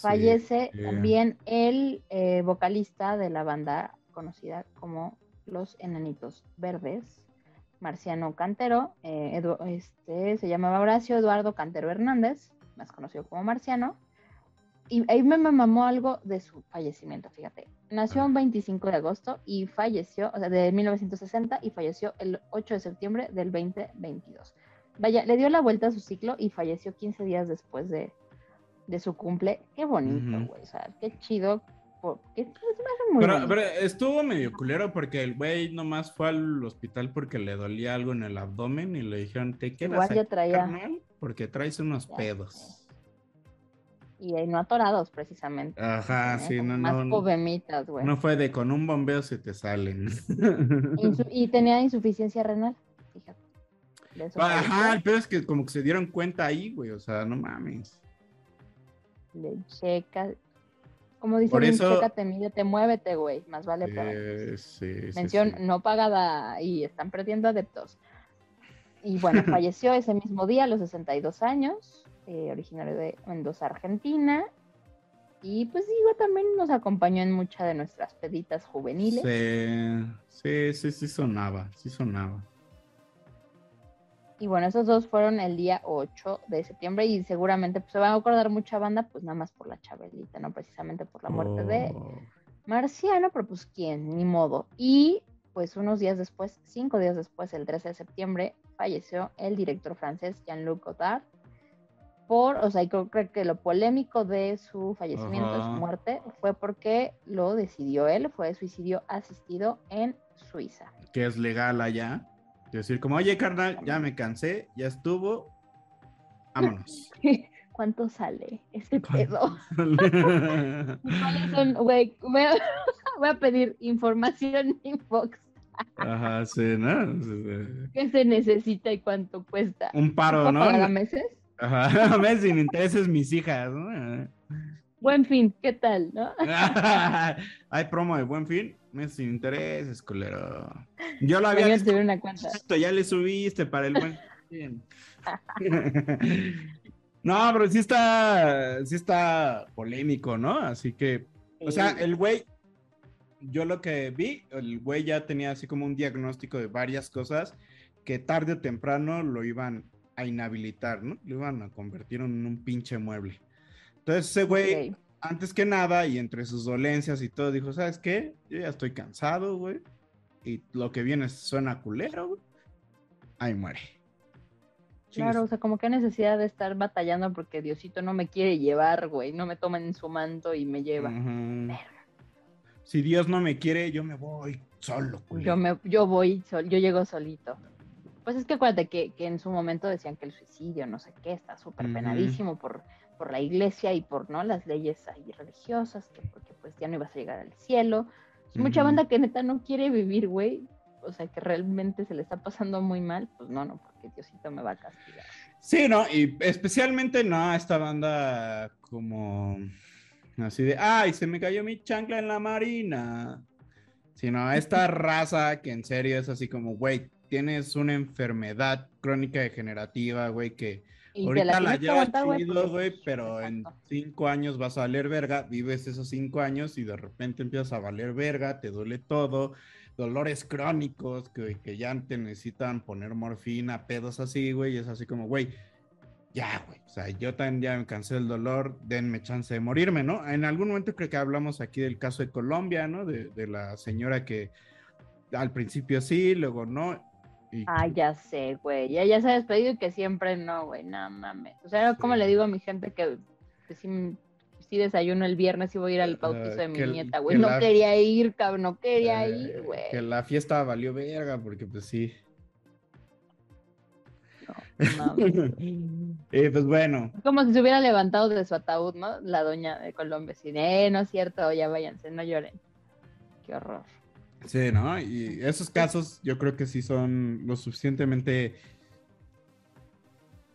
fallece sí. también el eh, vocalista de la banda conocida como Los Enanitos Verdes, Marciano Cantero, eh, Edu- este, se llamaba Horacio Eduardo Cantero Hernández, más conocido como Marciano, y ahí me, mamó algo de su fallecimiento, fíjate. Nació un 25 de agosto y falleció, o sea, de 1960 y falleció el 8 de septiembre del 2022. Vaya, le dio la vuelta a su ciclo y falleció 15 días después de, de su cumple. Qué bonito, güey. O sea, qué chido. muy Pero, pero estuvo medio culero porque el güey nomás fue al hospital porque le dolía algo en el abdomen y le dijeron, te quedas Igual ya traía- porque traes unos Ya pedos. Y no atorados, precisamente. Ajá, ¿eh? sí, Como no, Más no. povemitas, güey. No fue de con un bombeo se te salen. Y tenía insuficiencia renal, Ajá, el pedo es que como que se dieron cuenta ahí, güey, o sea, no mames. Le checa. Como dice Por eso- chécate, mídete, muévete, güey. Más vale. Eh, sí, sí, Mención sí. no pagada y están perdiendo adeptos. Y bueno, [LAUGHS] falleció ese mismo día a los 62 años, eh, originario de Mendoza, Argentina. Y pues digo, también nos acompañó en muchas de nuestras peditas juveniles. Sí, sí, sí, sí sonaba, sí sonaba. Y bueno, esos dos fueron el día 8 de septiembre y seguramente pues, se va a acordar mucha banda, pues nada más por la Chabelita, no precisamente por la muerte de Oh, Marciano, pero pues quién, ni modo. Y pues unos días después, cinco días después, el 13 de septiembre, falleció el director francés Jean-Luc Godard por, o sea, creo, que lo polémico de su fallecimiento, de su muerte, fue porque lo decidió él, fue suicidio asistido en Suiza. que es legal allá. Decir como, oye, carnal, ya me cansé, ya estuvo, vámonos. [LAUGHS] ¿Cuánto sale ese pedo? [LAUGHS] ¿Cuáles son, güey? Voy a, [LAUGHS] voy a pedir información inbox. Ajá, sí, ¿no? Sí, sí. ¿Qué se necesita y cuánto cuesta? Un paro, ¿Puedo ¿no? pagar a meses? Ajá, mes sin intereses mis hijas, ¿no? Buen fin, ¿qué tal, no? [LAUGHS] Hay promo de buen fin, mes sin intereses, culero. Yo lo había visto, una cuenta. ya le subiste para el buen fin. [LAUGHS] No, pero sí está, sí está polémico, ¿no? Así que, o sea, el güey, yo lo que vi, el güey ya tenía así como un diagnóstico de varias cosas que tarde o temprano lo iban a inhabilitar, ¿no? Lo iban a convertir en un pinche mueble. Entonces ese güey, antes que nada, y entre sus dolencias y todo, dijo, ¿sabes qué? Yo ya estoy cansado, güey. Y lo que viene suena culero, güey. Ahí muere. Claro, o sea, como que necesidad de estar batallando porque Diosito no me quiere llevar, güey, no me toma en su manto y me lleva. Si Dios no me quiere, yo me voy solo, culero. Yo me, yo voy, sol- yo llego solito. Pues es que acuérdate que, que en su momento decían que el suicidio, no sé qué, está súper penadísimo por, por la iglesia y por no las leyes ahí religiosas, que porque pues ya no ibas a llegar al cielo. Mucha banda que neta no quiere vivir, güey. O sea, que realmente se le está pasando muy mal, pues no, no, porque Diosito me va a castigar. Sí, ¿no? Y especialmente no a esta banda como así de, ay, se me cayó mi chancla en la marina. Sino a esta [LAUGHS] raza que en serio es así como, güey, tienes una enfermedad crónica degenerativa, güey, que Y te ahorita la, que llevas chido, güey, pero en cinco años vas a valer verga, vives esos cinco años y de repente empiezas a valer verga, te duele todo, dolores crónicos que, que ya te necesitan poner morfina, pedos así, güey, y es así como, güey, ya, güey, o sea, yo también ya me cansé del dolor, denme chance de morirme, ¿no? En algún momento creo que hablamos aquí del caso de Colombia, ¿no? De, de la señora que al principio sí, luego no. Y Ah, ya sé, güey. Ya, ya se ha despedido y que siempre no, güey. No mames. O sea, como le digo a mi gente que, que sí, sí desayuno el viernes y voy a ir al bautizo de mi el- nieta, güey. que No la- quería ir, cabrón. No quería eh, ir, güey. que la fiesta valió verga, porque pues sí. No, [LAUGHS] Eh, pues bueno, Como si se hubiera levantado de su ataúd, ¿no? La doña de Colombia. De, "Eh, no es cierto, ya váyanse, no lloren. Qué horror. Sí, ¿no? Y esos casos yo creo que sí son lo suficientemente,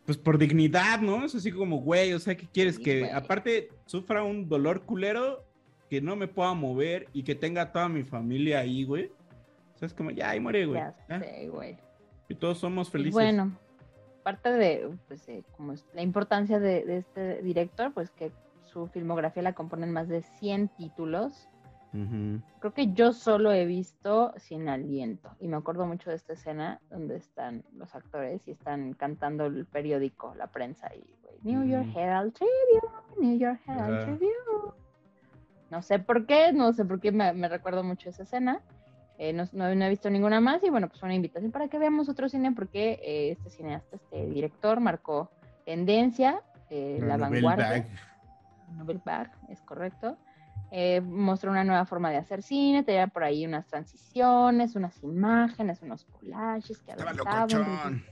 pues por dignidad, ¿no? Es así como, güey, o sea, ¿qué quieres? Sí, que güey. aparte sufra un dolor culero, que no me pueda mover y que tenga toda mi familia ahí, güey. O sea, es como, ya, ahí muere, güey. Ya ya. sé, güey. Y todos somos Y felices. bueno, parte de pues, eh, como es la importancia de, de este director, pues que su filmografía la componen más de 100 títulos. Creo que yo solo he visto Sin Aliento y me acuerdo mucho de esta escena donde están los actores y están cantando el periódico, la prensa y New York. Herald Tribune, New York Herald. Tribune. No sé por qué, no sé por qué me, recuerdo mucho esa escena. Eh, no, no- no he visto ninguna más y bueno, pues una invitación para que veamos otro cine porque eh, este cineasta, este director marcó tendencia, eh, la vanguardia. Novel Bag, es correcto. Eh, mostró una nueva forma de hacer cine, tenía por ahí unas transiciones, unas imágenes, unos collages que avanzaban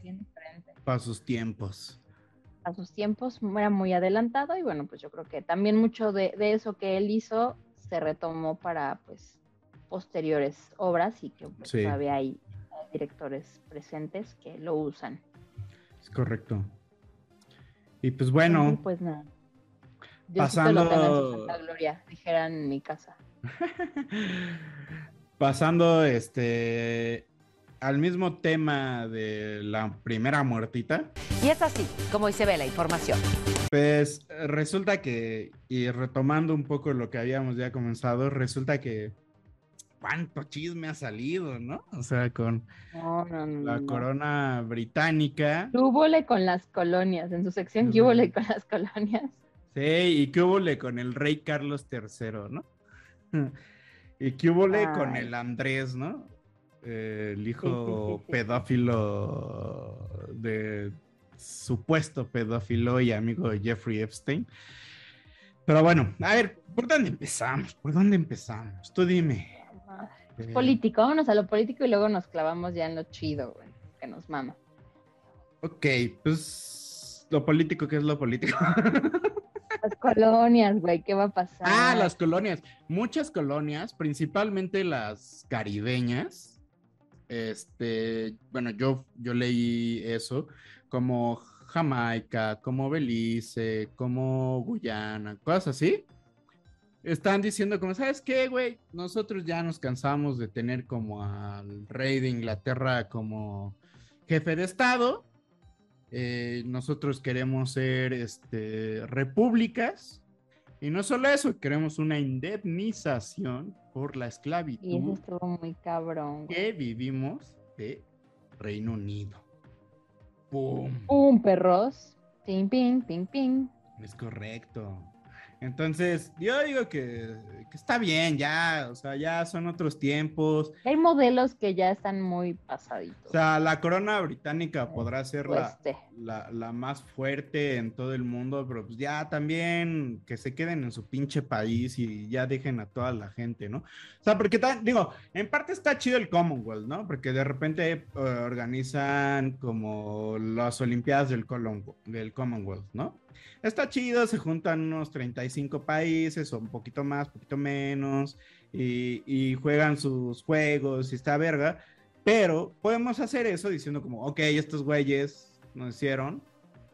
Para sus tiempos. a sus tiempos, era muy adelantado y bueno, pues yo creo que también mucho de, de eso que él hizo se retomó para pues posteriores obras y que pues, Sí. todavía hay hay directores presentes que lo usan. Es correcto. Y pues bueno, Y pues nada. Diosito lo tenga en su pasando- santa gloria, dijeran en mi casa. [LAUGHS] pasando este al mismo tema de la primera muertita, Y es así como hoy se ve la información. pues resulta que, y retomando un poco lo que habíamos ya comenzado, resulta que cuánto chisme ha salido, ¿no? O sea, con No, no, no. la no. corona británica. ¿Qué con las colonias? En su sección, ¿qué con las colonias? Sí, y qué hubo con el rey Carlos III, ¿no? [LAUGHS] y qué hubo con Ay. el Andrés, ¿no? Eh, el hijo sí, sí, sí. pedófilo de supuesto pedófilo y amigo de Jeffrey Epstein. Pero bueno, a ver, ¿por dónde empezamos? ¿Por dónde empezamos? Tú dime. Eh, Político, vámonos a lo político y luego nos clavamos ya en lo chido, güey, que nos mama. Ok, pues lo político, ¿qué es lo político? [LAUGHS] Las colonias, güey, ¿qué va a pasar? Ah, las colonias. Muchas colonias, principalmente las caribeñas. Este, bueno, yo, yo leí eso, como Jamaica, como Belice, como Guyana, cosas así. Están diciendo como, ¿sabes qué, güey? Nosotros ya nos cansamos de tener como al rey de Inglaterra como jefe de Estado. Eh, nosotros queremos ser este, repúblicas. Y no solo eso, queremos una indemnización por la Y eso esclavitud estuvo muy cabrón. güey. que vivimos de Reino Unido. ¡Pum! Un perros. Ping, ping, ping, ping. Es correcto. Entonces, yo digo que, que, está bien, ya, o sea, ya son otros tiempos. Hay modelos que ya están muy pasaditos. O sea, la corona británica podrá ser la, la, la, más fuerte en todo el mundo, pero pues ya también que se queden en su pinche país y ya dejen a toda la gente, ¿no? O sea, porque, digo, en parte está chido el Commonwealth, ¿no? Porque de repente uh, organizan como las Olimpiadas del, del Commonwealth, ¿no? Está chido, se juntan unos 35 países o un poquito más, poquito menos, y, juegan sus juegos y está verga, pero podemos hacer eso diciendo como, ok, estos güeyes nos hicieron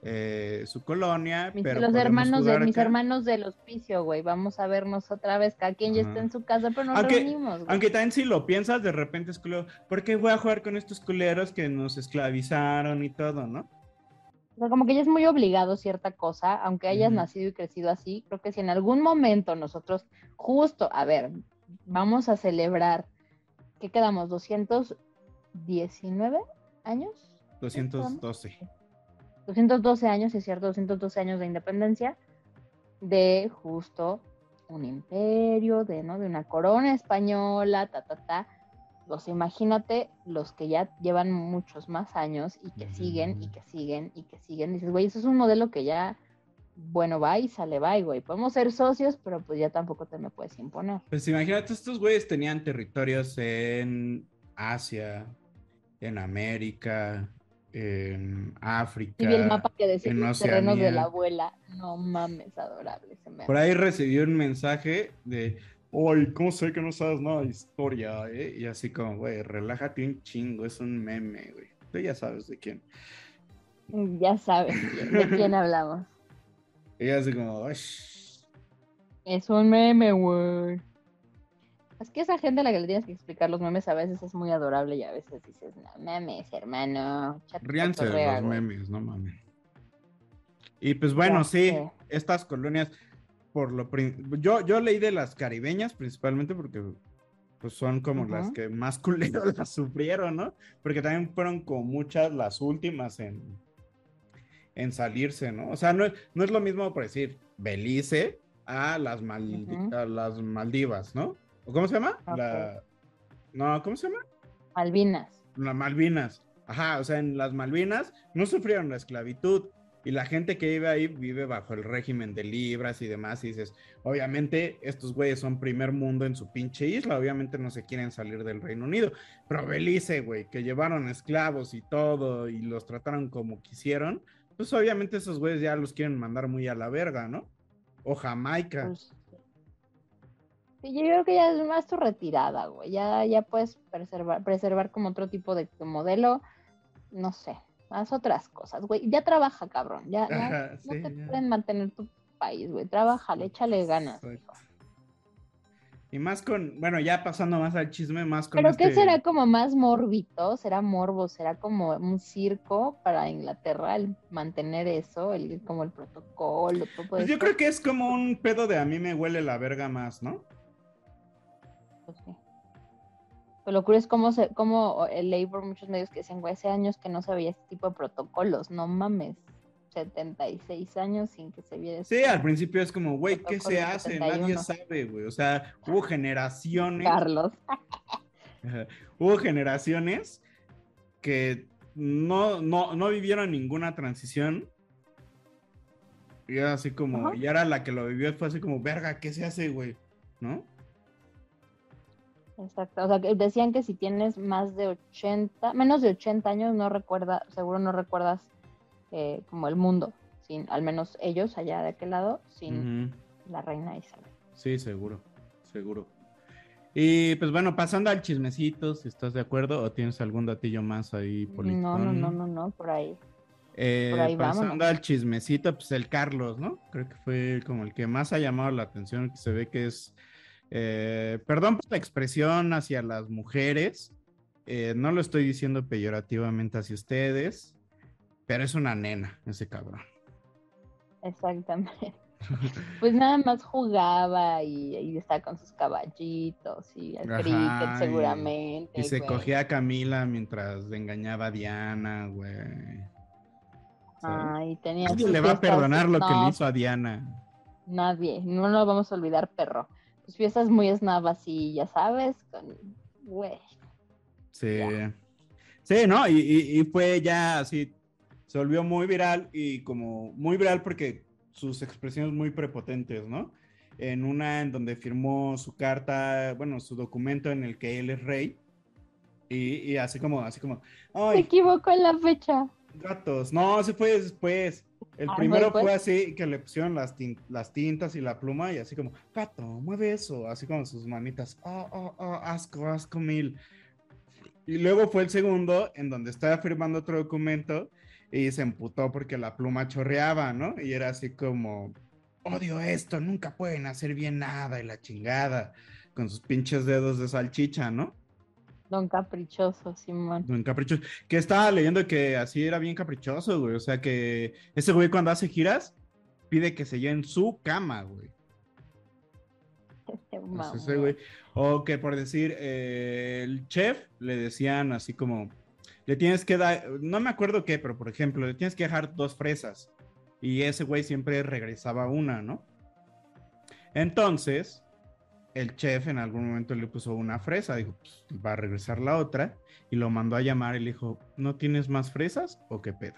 eh, su colonia, pero los hermanos de mis hermanos del hospicio, güey, vamos a vernos otra vez, cada quien ya está en su casa, pero nos reunimos. Aunque también si lo piensas, de repente es culo, ¿por qué voy a jugar con estos culeros que nos esclavizaron y todo, no? Como que ya es muy obligado cierta cosa, aunque hayas nacido y crecido así, creo que si en algún momento nosotros, justo, a ver, vamos a celebrar, ¿qué quedamos? ¿219 años? 212. 212 años, es cierto, 212 años de independencia, de justo un imperio, de, ¿no? de una corona española, ta, ta, ta pues imagínate los que ya llevan muchos más años y que siguen y que siguen y que siguen. dices, güey, eso es un modelo que ya, bueno, va y sale, va, güey. Podemos ser socios, pero pues ya tampoco te me puedes imponer. Pues imagínate, estos güeyes tenían territorios en Asia, en América, en África. Y vi el mapa que decía los terrenos de la abuela. No mames, adorable. Por ahí recibí un mensaje de Oye, ¿cómo sé que no sabes nada de historia, eh? Y así como, güey, relájate un chingo, es un meme, güey. Tú ya sabes de quién. Ya sabes de quién hablamos. [LAUGHS] Y así como, Es un meme, güey. Es que esa gente a la que le tienes que explicar los memes a veces es muy adorable y a veces dices, no memes, hermano. Ríanse de los memes, no mames. Y pues bueno, sí, estas colonias por lo yo, yo leí de las caribeñas principalmente porque pues son como las que más [LAUGHS] culeros las sufrieron, ¿no? Porque también fueron como muchas las últimas en, en salirse, ¿no? O sea, no, no es lo mismo por decir Belice a las, las Maldivas, ¿no? ¿O cómo se llama? La... No, ¿cómo se llama? Malvinas. Las Malvinas. Ajá, o sea, en las Malvinas no sufrieron la esclavitud, y la gente que vive ahí vive bajo el régimen de libras y demás, y dices, obviamente estos güeyes son primer mundo en su pinche isla, obviamente no se quieren salir del Reino Unido, pero Belice, güey, que llevaron esclavos y todo y los trataron como quisieron, pues obviamente esos güeyes ya los quieren mandar muy a la verga, ¿no? O Jamaica. Pues, yo creo que ya es más tu retirada, güey, ya, ya puedes preservar, preservar como otro tipo de modelo, no sé, haz otras cosas, güey. Ya trabaja, cabrón. Ya, no te pueden mantener tu país, güey. Trabaja, échale ganas. Y más con, bueno, ya pasando más al chisme, más con. ¿Pero qué este será como más morbito? ¿Será morbo? ¿Será como un circo para Inglaterra el mantener eso? El, como el protocolo. pues yo creo que es como un pedo de a mí me huele la verga más, ¿no? Pues sí. Lo locura es cómo, se, cómo el labor, muchos medios que decían, güey, hace años que no sabía este tipo de protocolos, no mames. 76 años sin que se viera. Sí, al principio es como, güey, ¿qué se hace? Nadie sabe, güey. O sea, hubo generaciones. Carlos. [LAUGHS] hubo generaciones que no, no, no vivieron ninguna transición. Y así como, y ahora la que lo vivió fue así como, verga, ¿qué se hace, güey? ¿No? Exacto, o sea, que decían que si tienes más de 80, menos de 80 años, no recuerda, seguro no recuerdas eh, como el mundo, sin, al menos ellos allá de aquel lado, sin la reina Isabel. Sí, seguro, seguro. Y pues bueno, pasando al chismecito, si estás de acuerdo o tienes algún datillo más ahí político. No, no, no, no, no, por ahí. Eh, por ahí pasando al chismecito, pues el Carlos, ¿no? Creo que fue como el que más ha llamado la atención, que se ve que es eh, perdón por la expresión hacia las mujeres. Eh, no lo estoy diciendo peyorativamente hacia ustedes, pero es una nena ese cabrón. Exactamente. [LAUGHS] Pues nada más jugaba y, estaba con sus caballitos y el cricket seguramente. Y, se cogía a Camila mientras engañaba a Diana, güey. Ay, tenía Nadie le va a perdonar lo que le hizo a Diana. nadie, no lo vamos a olvidar, perro. Tus fiestas muy snap así, ya sabes, con, güey. Sí. Sí, ¿no? Y, y, y fue ya así, se volvió muy viral y como muy viral porque sus expresiones muy prepotentes, ¿no? En una en donde firmó su carta, bueno, su documento en el que él es rey. Y, y así como, así como, Se equivocó en la fecha. Gatos, no, se fue después. El Ah, primero ¿fue así, que le pusieron las, tin- las tintas y la pluma y así como, gato, mueve eso, así con sus manitas, oh, oh, oh, asco, asco mil. Y luego fue el segundo en donde estaba firmando otro documento y se emputó porque la pluma chorreaba, ¿no? Y era así como, odio esto, nunca pueden hacer bien nada y la chingada, con sus pinches dedos de salchicha, ¿no? Don Caprichoso, Simón. Don Capricho. Que estaba leyendo que así era bien caprichoso, güey. O sea que ese güey cuando hace giras pide que se lleven su cama, güey. Este mamón. ese güey. O que por decir, eh, el chef le decían así como, le tienes que dar, no me acuerdo qué, pero por ejemplo, le tienes que dejar dos fresas. Y ese güey siempre regresaba una, ¿no? Entonces, el chef en algún momento le puso una fresa, dijo, "Pues, va a regresar la otra, y lo mandó a llamar y le dijo, ¿no tienes más fresas o qué pedo?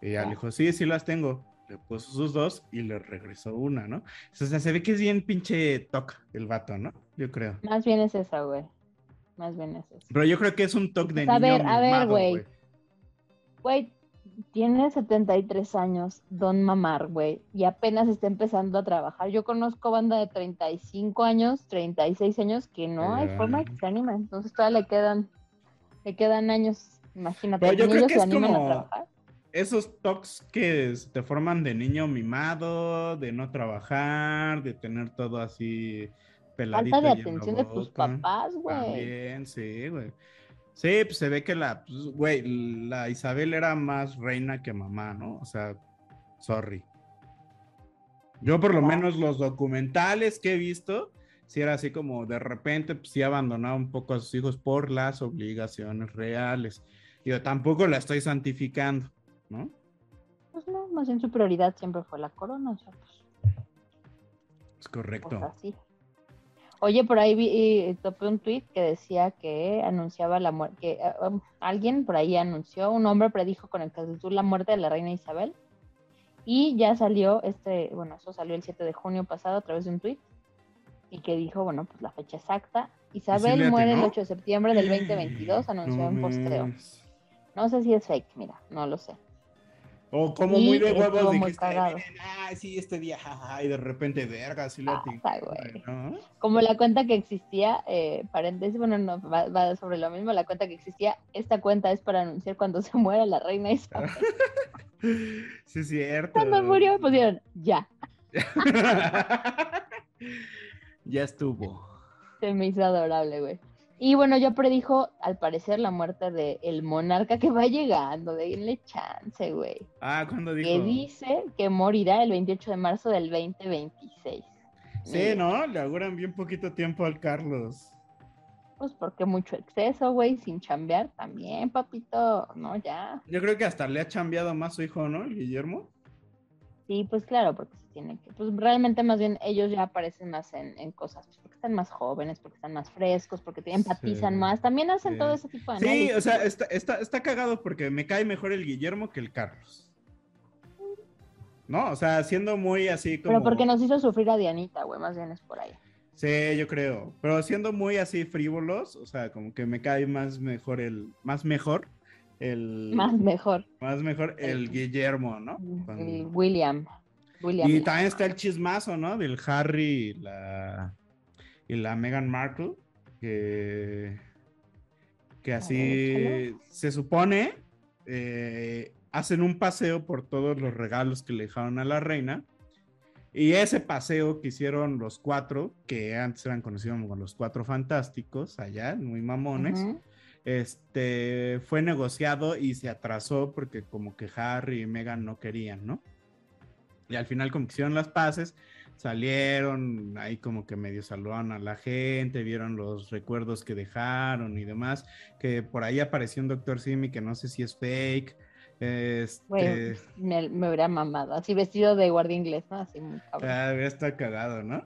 Y ella le dijo, sí, sí las tengo. Le puso sus dos y le regresó una, ¿no? O sea, se ve que es bien pinche toc el vato, ¿no? Yo creo. Más bien es esa, güey. Más bien es esa. Pero yo creo que es un toque de Pues, a niño ver, a ver, güey. Güey, tiene 73 años, Don Mamar, güey, y apenas está empezando a trabajar. Yo conozco banda de 35 años, 36 años, que no hay Ya. forma de que se animen. Entonces todavía le quedan, le quedan años, imagínate. Pero yo creo que es como esos tocs que te forman de niño mimado, de no trabajar, de tener todo así peladito. Falta de atención de tus papás, güey. También, sí, güey. Sí, pues se ve que la, pues, güey, la Isabel era más reina que mamá, ¿no? O sea, sorry. Yo por lo menos los documentales que he visto, si era así como de repente, pues sí abandonaba un poco a sus hijos por las obligaciones reales. Yo tampoco la estoy santificando, ¿no? Pues no, más bien su prioridad siempre fue la corona, o sea, pues, Es correcto. pues así. Oye, por ahí vi, topé un tweet que decía que anunciaba la muerte, que eh, um, alguien por ahí anunció, un hombre predijo con el la muerte de la reina Isabel. Y ya salió este, bueno, eso salió el 7 de junio pasado a través de un tweet. Y que dijo, bueno, pues la fecha exacta. Isabel le muere el atinó? 8 de septiembre del [GASPS] 2022, anunció No en posteo. No sé si es fake, mira, no lo sé. O como muy de huevos dijiste, cagado. "Miren, ah, sí, este día, jajaja", y de repente, verga, sí. ¿no? Como la cuenta que existía, eh, paréntesis, bueno, no, va, va sobre lo mismo, la cuenta que existía, esta cuenta es para anunciar cuando [LAUGHS] se muera la reina Isabel. [LAUGHS] Sí, es cierto. Cuando murió, pusieron, ya, [LAUGHS] ya estuvo. se me hizo adorable, güey. Y bueno, yo predijo, al parecer, la muerte del el monarca que va llegando, denle chance, güey. Ah, cuando dijo. Que dice que morirá el 28 de marzo del 2026. Sí, ¿no? Le auguran bien poquito tiempo al Carlos. Pues porque mucho exceso, güey, sin chambear también, papito, no, ya. Yo creo que hasta le ha chambeado más su hijo, ¿no? El Guillermo. Sí, pues claro, porque se tiene que, pues realmente más bien ellos ya aparecen más en, en cosas, pues porque están más jóvenes, porque están más frescos, porque te empatizan Sí, más, también hacen sí. todo ese tipo de Sí, análisis. o sea, está, está, está cagado porque me cae mejor el Guillermo que el Carlos. ¿No? O sea, siendo muy así como. Pero porque nos hizo sufrir a Dianita, güey, más bien es por ahí. Sí, yo creo. Pero siendo muy así frívolos, o sea, como que me cae más mejor el. Más mejor. El. Más mejor. Más mejor el Guillermo, ¿no? Cuando- El William. William. Y también está el chismazo, ¿no? Del Harry y la, y la Meghan Markle, que, que así se supone eh, hacen un paseo por todos los regalos que le dejaron a la reina. Y ese paseo que hicieron los cuatro, que antes eran conocidos como los cuatro fantásticos, allá, muy mamones, este, fue negociado y se atrasó porque como que Harry y Meghan no querían, ¿no? Y al final como que hicieron las paces, salieron ahí como que medio saludaron a la gente, vieron los recuerdos que dejaron y demás, que por ahí apareció un Doctor Simi que no sé si es fake, Este. Me, me hubiera mamado. Así vestido de guardia inglés, ¿no? Así muy cabrón. Ah, está cagado, ¿no?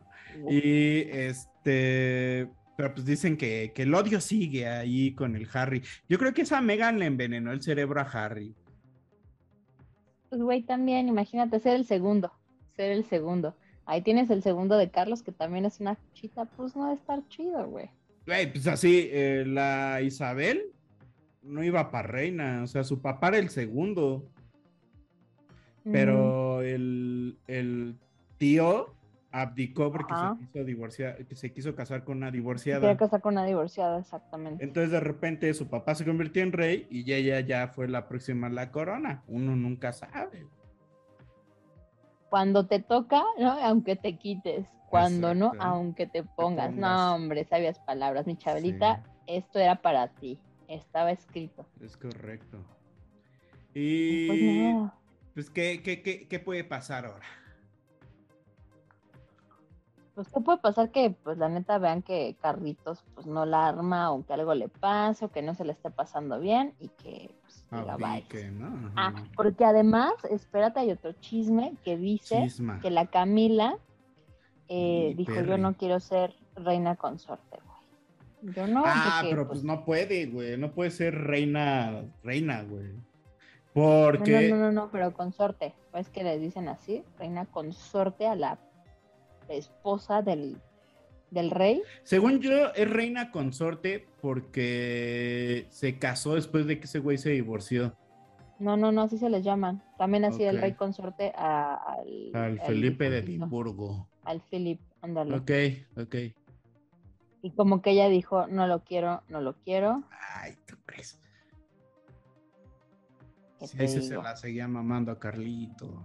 Y este. Pero pues dicen que, que el odio sigue ahí con el Harry. Yo creo que esa Megan le envenenó el cerebro a Harry. Pues, güey, también, imagínate ser el segundo. Ser el segundo. Ahí tienes el segundo de Carlos, que también es una chita, pues no va a estar chido, güey. Güey, pues así, eh, la Isabel no iba para reina. O sea, su papá era el segundo. Pero el, el tío abdicó porque Ajá. se quiso divorciar, que se quiso casar con una Se divorciada. quería casar con una divorciada, exactamente. Entonces de repente su papá se convirtió en rey y ella ya fue la próxima a la corona. Uno nunca sabe. Cuando te toca, ¿no? Aunque te quites. Cuando no, aunque te pongas. pongas. No, hombre, sabias palabras. Mi Chabelita, esto era para ti. Estaba escrito. Es correcto. Pues Y pues ¿qué, qué, qué, qué puede pasar ahora? Pues qué puede pasar que, pues la neta, vean que Carlitos, pues no la arma o que algo le pase o que no se le esté pasando bien y que, pues, diga bye. ¿no? Ah, porque además, espérate, hay otro chisme que dice Chisma. que la Camila eh, dijo, yo no quiero ser reina consorte, güey. Yo no, ah, porque, pero pues, pues no puede, güey. No puede ser reina, reina, güey. Porque no, no, no, no, pero consorte. Es que le dicen así, reina consorte a la esposa del, del rey. según yo es reina consorte porque se casó después de que ese güey se divorció. No, no, no, así se les llaman. También así el Ok. rey consorte a- al... Al al Felipe de Edimburgo. Al Philip, ándale. Ok, ok. Y como que ella dijo, no lo quiero, no lo quiero. Ay, ¿tú crees? ¿qué Sí, te ese se la seguía mamando a Carlito.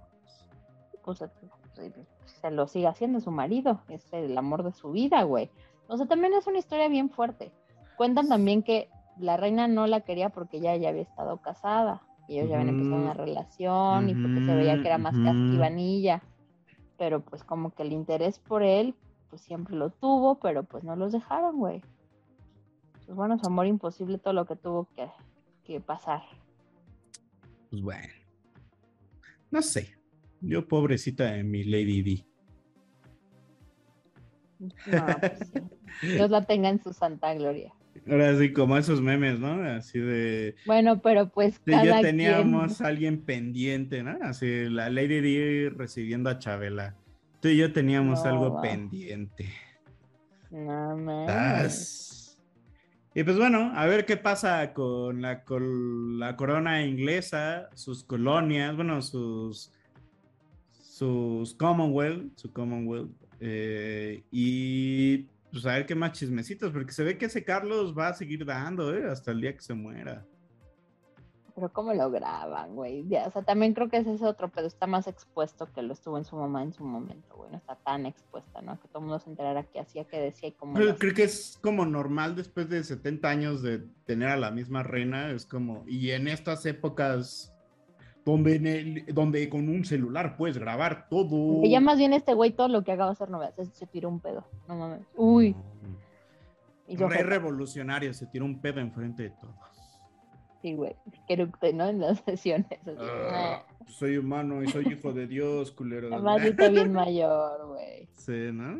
pues, pues, se lo sigue haciendo su marido, es el amor de su vida, güey. O sea, también es una historia bien fuerte. Cuentan también que la reina no la quería porque ella ya había estado casada y ellos ya habían empezado una relación y porque se veía que era más casquivanilla. Pero pues como que el interés por él, pues siempre lo tuvo, pero pues no los dejaron, güey. Pues bueno, su amor imposible todo lo que tuvo que, que pasar. Pues bueno. No sé. Yo, pobrecita de mi Lady D. No, pues sí. Dios la tenga en su santa gloria. Ahora sí, como esos memes, ¿no? Así de. Bueno, pero pues cada ya quien- teníamos a alguien pendiente, ¿no? Así, la Lady D recibiendo a Chabela. Tú y yo teníamos No, algo pendiente. No. Y pues bueno, a ver qué pasa con la, col- la corona inglesa, sus colonias, bueno, sus sus Commonwealth, su Commonwealth, eh, y pues a ver qué más chismecitos, porque se ve que ese Carlos va a seguir dando, ¿eh? Hasta el día que se muera. Pero cómo lo graban, güey. Ya, O sea, también creo que ese es otro, pero está más expuesto que lo estuvo en su mamá en su momento, güey. No está tan expuesta, ¿no? Que todo el mundo se enterara qué hacía, qué decía y cómo. Creo, hacía. creo que es como normal después de 70 años de tener a la misma reina, es como, y en estas épocas donde, en el- donde con un celular puedes grabar todo. Ya más bien este güey todo lo que haga va a ser novedad. Se, se tiró un pedo. No mames. Uy. Y yo, revolucionario se tiró un pedo enfrente de todos. sí, güey. Que eructe, ¿no? En las [LAUGHS] sesiones. así, Ah, soy humano y soy hijo de Dios, culero. Además, está bien mayor, güey. Sí, ¿no?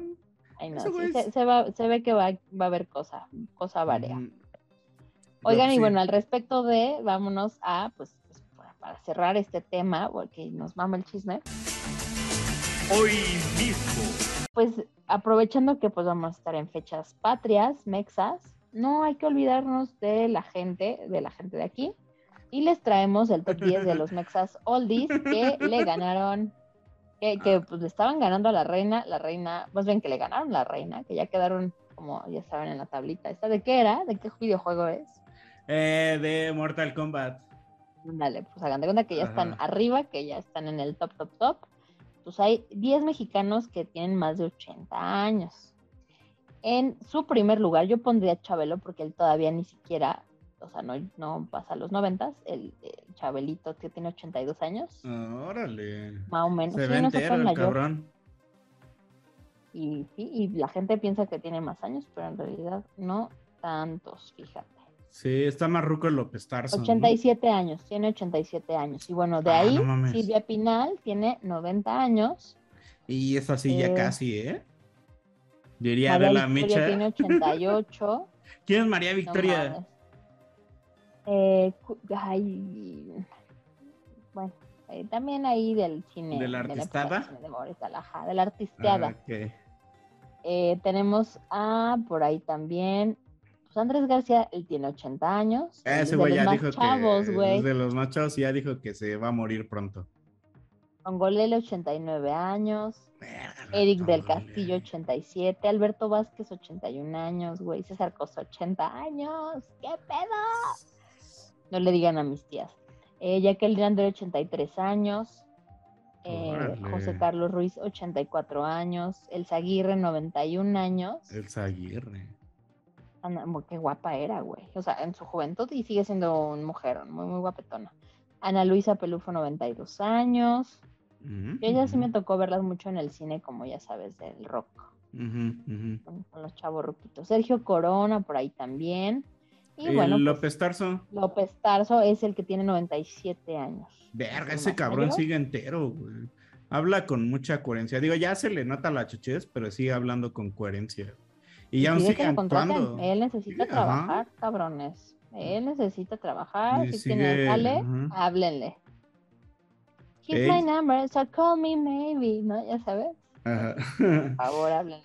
Ay, no, sí, se, es- se va, se ve que va, va a haber cosa, cosa varia. Ujú. Oigan, y sí. bueno, al respecto de, vámonos a, pues, para, cerrar este tema, porque nos mama el chisme, Hoy mismo. pues aprovechando que pues vamos a estar en fechas patrias, mexas, no hay que olvidarnos de la gente, de la gente de aquí, y les traemos el top 10 de los [LAUGHS] mexas oldies que le ganaron, que, que pues le estaban ganando a la reina, la reina, más bien que le ganaron a la reina, que ya quedaron, como ya saben, en la tablita esta, ¿de qué era? ¿De qué videojuego es? Eh, de Mortal Kombat. Dale, pues hagan de cuenta que ya están arriba, que ya están en el top, top, top. Pues hay 10 mexicanos que tienen más de 80 años. En su primer lugar, yo pondría a Chabelo porque él todavía ni siquiera, o sea, no, no pasa los 90, el, el Chabelito que tiene 82 años, órale. más o menos. Se Sí, ve no entero el cabrón. Y, sí, y la gente piensa que tiene más años, pero en realidad no tantos, fíjate. Sí, está más ruco el López Tarso. 87 años, tiene 87 años. Y bueno, de Ah, ahí no. Silvia Pinal tiene 90 años. Y es así ya Eh, casi, ¿eh? Diría María de la Victoria Mecha. tiene 88. [LAUGHS] ¿Quién es María No Victoria? Eh, ay, bueno, eh, también ahí del cine. ¿De la artistada? de Alajá, de la artisteada. Ah. Eh, tenemos a por ahí también. Pues Andrés García, él tiene 80 años. Ah, es Ese de güey los ya dijo chavos, que güey. es de los más chavos y ya dijo que se va a morir pronto. Tongolele, 89 años. Eric del Castillo, 87. Alberto Vázquez, 81 años, güey. César Cosa, 80 años. ¿Qué pedo? No le digan a mis tías. Eh, Jacqueline Andre, 83 años. Eh. José Carlos Ruiz, 84 años. Elsa Aguirre, 91 años. Elsa Aguirre. Ana- qué guapa era, güey. O sea, en su juventud y sigue siendo un mujer muy, muy guapetona. Ana Luisa Pelufo, 92 años. Ujú, Y ella sí me tocó verlas mucho en el cine, como ya sabes, del rock, ujú. con, con los chavos ruquitos. Sergio Corona, por ahí también. Y El bueno, pues, López Tarso. López Tarso es el que tiene 97 años. Verga, ese cabrón sigue entero, güey. Habla con mucha coherencia. Digo, ya se le nota la chuchez, pero sigue hablando con coherencia. Y ya aún sigue actuando. Él necesita trabajar, cabrones. Él necesita trabajar. Y si tiene sigue, jale, ajá. háblenle. Keep Ey. my number, so call me maybe, ¿no? Ya sabes. Ajá. Por favor, háblenle.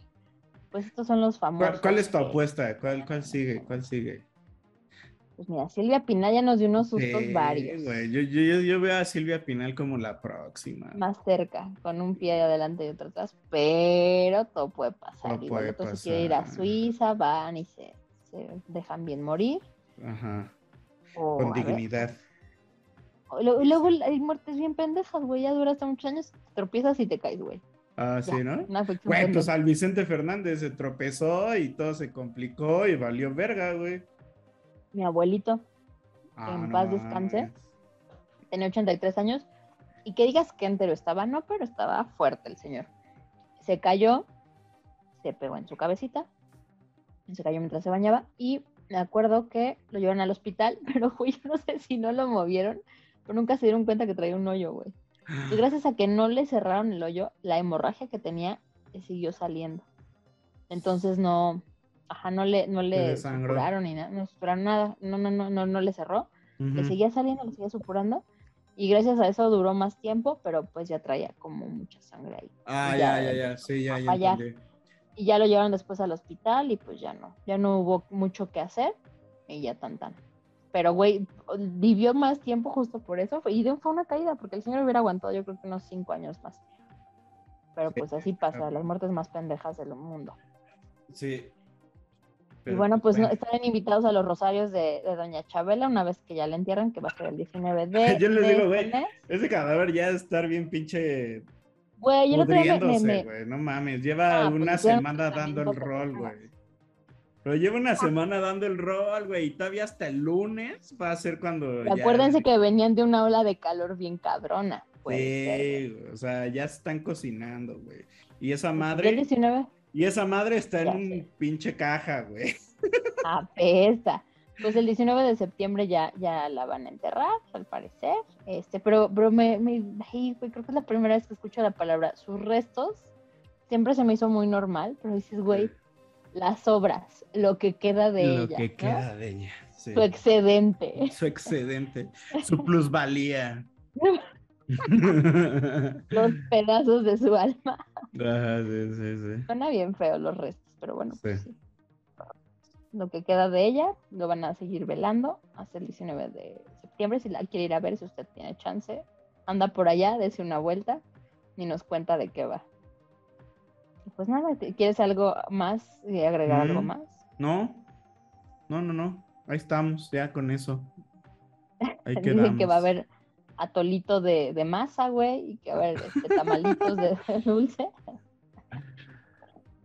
Pues estos son los famosos. ¿Cuál, cuál es tu apuesta? ¿Cuál, ¿Cuál sigue? ¿Cuál sigue? Pues mira, Silvia Pinal ya nos dio unos sustos Sí, varios. güey, Yo, yo, yo, veo a Silvia Pinal como la próxima. Más cerca, con un pie adelante y otro atrás, pero todo puede pasar. Todo Igual puede otros se quiere ir a pasar. Suiza, van y se, se dejan bien morir. Ajá. o Con dignidad. Y luego hay muertes bien pendejas, güey. Ya dura hasta muchos años, te tropiezas y te caes, güey. Ah, Ya, sí, ¿no? Güey, pues al Vicente Fernández se tropezó y todo se complicó y valió verga, güey. Mi abuelito, Ah, en no paz descanse, tenía 83 años. Y que digas que entero estaba, no, pero estaba fuerte el señor. Se cayó, se pegó en su cabecita, se cayó mientras se bañaba y me acuerdo que lo llevaron al hospital, [LAUGHS] pero güey, yo no sé si no lo movieron, pero nunca se dieron cuenta que traía un hoyo, güey. Y gracias a que no le cerraron el hoyo, la hemorragia que tenía le siguió saliendo. Entonces no, ajá, no le, no le supuraron ni nada, no supuraron nada, no, no, no, no, no le cerró, le seguía saliendo, le seguía supurando. Y gracias a eso duró más tiempo, pero pues ya traía como mucha sangre ahí. Ah, ya, ya, ya. Sí, ya, ya. Y ya lo llevaron después al hospital y pues ya no, ya no hubo mucho que hacer y ya tan tan. Pero güey, vivió más tiempo justo por eso y de- fue una caída porque el señor hubiera aguantado yo creo que unos cinco años más. Pero pues así pasa, las muertes más pendejas del mundo. Sí. Y bueno, pues no, estarán invitados a los rosarios de, de Doña Chabela una vez que ya la entierran, que va a ser el 19 de... [LAUGHS] Yo les de digo, este güey, mes. ese cadáver ya estar bien pinche Güey, yo el pudriéndose, güey. No mames, lleva Ah, pues, una semana dando el rol, güey. Pero lleva una semana dando el rol, güey, y todavía hasta el lunes va a ser cuando ya... acuérdense que venían de una ola de calor bien cabrona. Puede ser, Sí, o sea, ya están cocinando, güey. Y esa el madre, 19 y esa madre está en Ya un sé. pinche caja, güey. apesta. Pues el 19 de septiembre ya, ya la van a enterrar, al parecer. Este, pero, pero me, me ay, güey, creo que es la primera vez que escucho la palabra sus restos. Siempre se me hizo muy normal, pero dices, güey, las obras, lo que queda de Lo ella, que ¿no? queda de ella. sí. su excedente. Su excedente, su plusvalía. [LAUGHS] [LAUGHS] los [LAUGHS] pedazos de su alma. Ajá, sí, sí, sí. Suena bien feo los restos, pero bueno, pues Sí. Lo que queda de ella lo van a seguir velando hasta el 19 de septiembre. Si la quiere ir a ver, si usted tiene chance, anda por allá, dése una vuelta y nos cuenta de qué va. Pues nada, ¿te- ¿quieres algo más y agregar algo Mm. más? No, no, no, no. Ahí estamos, ya con eso. Ahí [LAUGHS] quedamos. que va a haber atolito de, de masa, güey, y que a haber este, [LAUGHS] tamalitos de, de dulce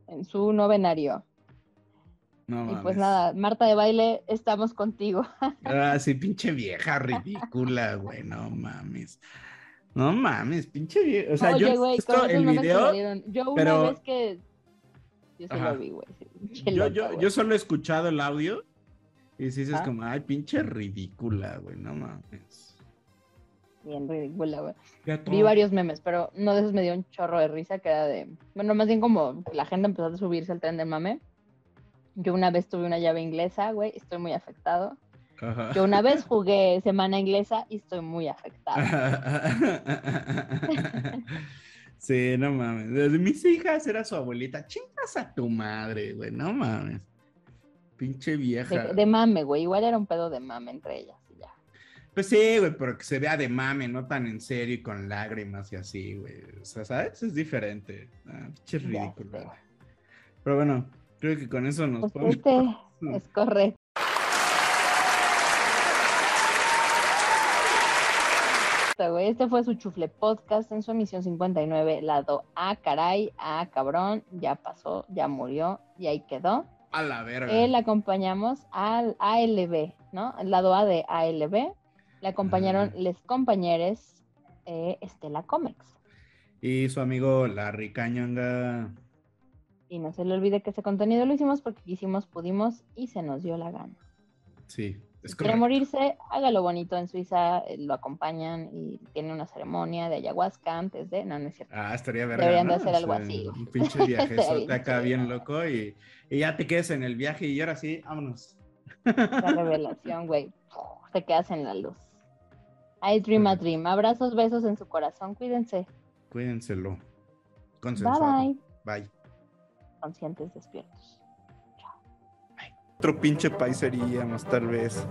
en su novenario. No Y pues nada, Marta de baile, estamos contigo. [LAUGHS] Ah, sí, pinche vieja ridícula, güey, no mames. No mames, pinche vieja. O sea, Oye, yo esto, el video, Yo una pero- vez que. Yo se lo vi, güey. sí, [LAUGHS] yo, yo, yo solo he escuchado el audio Y si dices Ah. como, ay, pinche ridícula, güey, no mames. Bien ridícula, güey. Vi varios memes, pero uno de esos me dio un chorro de risa que era de. Bueno, más bien como la gente empezó a subirse al tren del mame. Yo una vez tuve una llave inglesa, güey, estoy muy afectado. Ajá. Yo una vez jugué semana inglesa y estoy muy afectado. [LAUGHS] sí, no mames. Desde mis hijas era su abuelita. Chingas a tu madre, güey, no mames. Pinche vieja. De, de mame, güey. Igual era un pedo de mame entre ellas. Pues sí, güey, pero que se vea de mame, no tan en serio y con lágrimas y así, güey. O sea, ¿sabes? Es diferente. Ah, pinche ridículo. güey. Pero bueno, creo que con eso nos Pues podemos. este es correcto. güey. Este fue su chufle podcast en su emisión 59, lado A, caray, A, cabrón, ya pasó, ya murió y ahí quedó. A la verga. Le acompañamos al ALB, ¿no? El lado A de ALB. Le acompañaron Ajá. les compañeros eh, Estela Comex. Y su amigo Larry Cañonga. Y no se le olvide que ese contenido lo hicimos porque quisimos, pudimos y se nos dio la gana. Sí, es Si quiere morirse, hágalo bonito en Suiza, eh, lo acompañan y tiene una ceremonia de ayahuasca antes de. No, no es cierto. Ah, estaría verga. Deberían de ¿no? hacer algo O sea, así. Un [LAUGHS] pinche viaje bien acá bien loco y, y ya te quedes en el viaje y ahora sí, vámonos. La [LAUGHS] revelación, güey. Te quedas en la luz. I dream a dream. Abrazos, besos en su corazón. Cuídense. Cuídenselo. Bye Consensuado. bye. Bye. Conscientes despiertos. Otro pinche país seríamos, tal vez.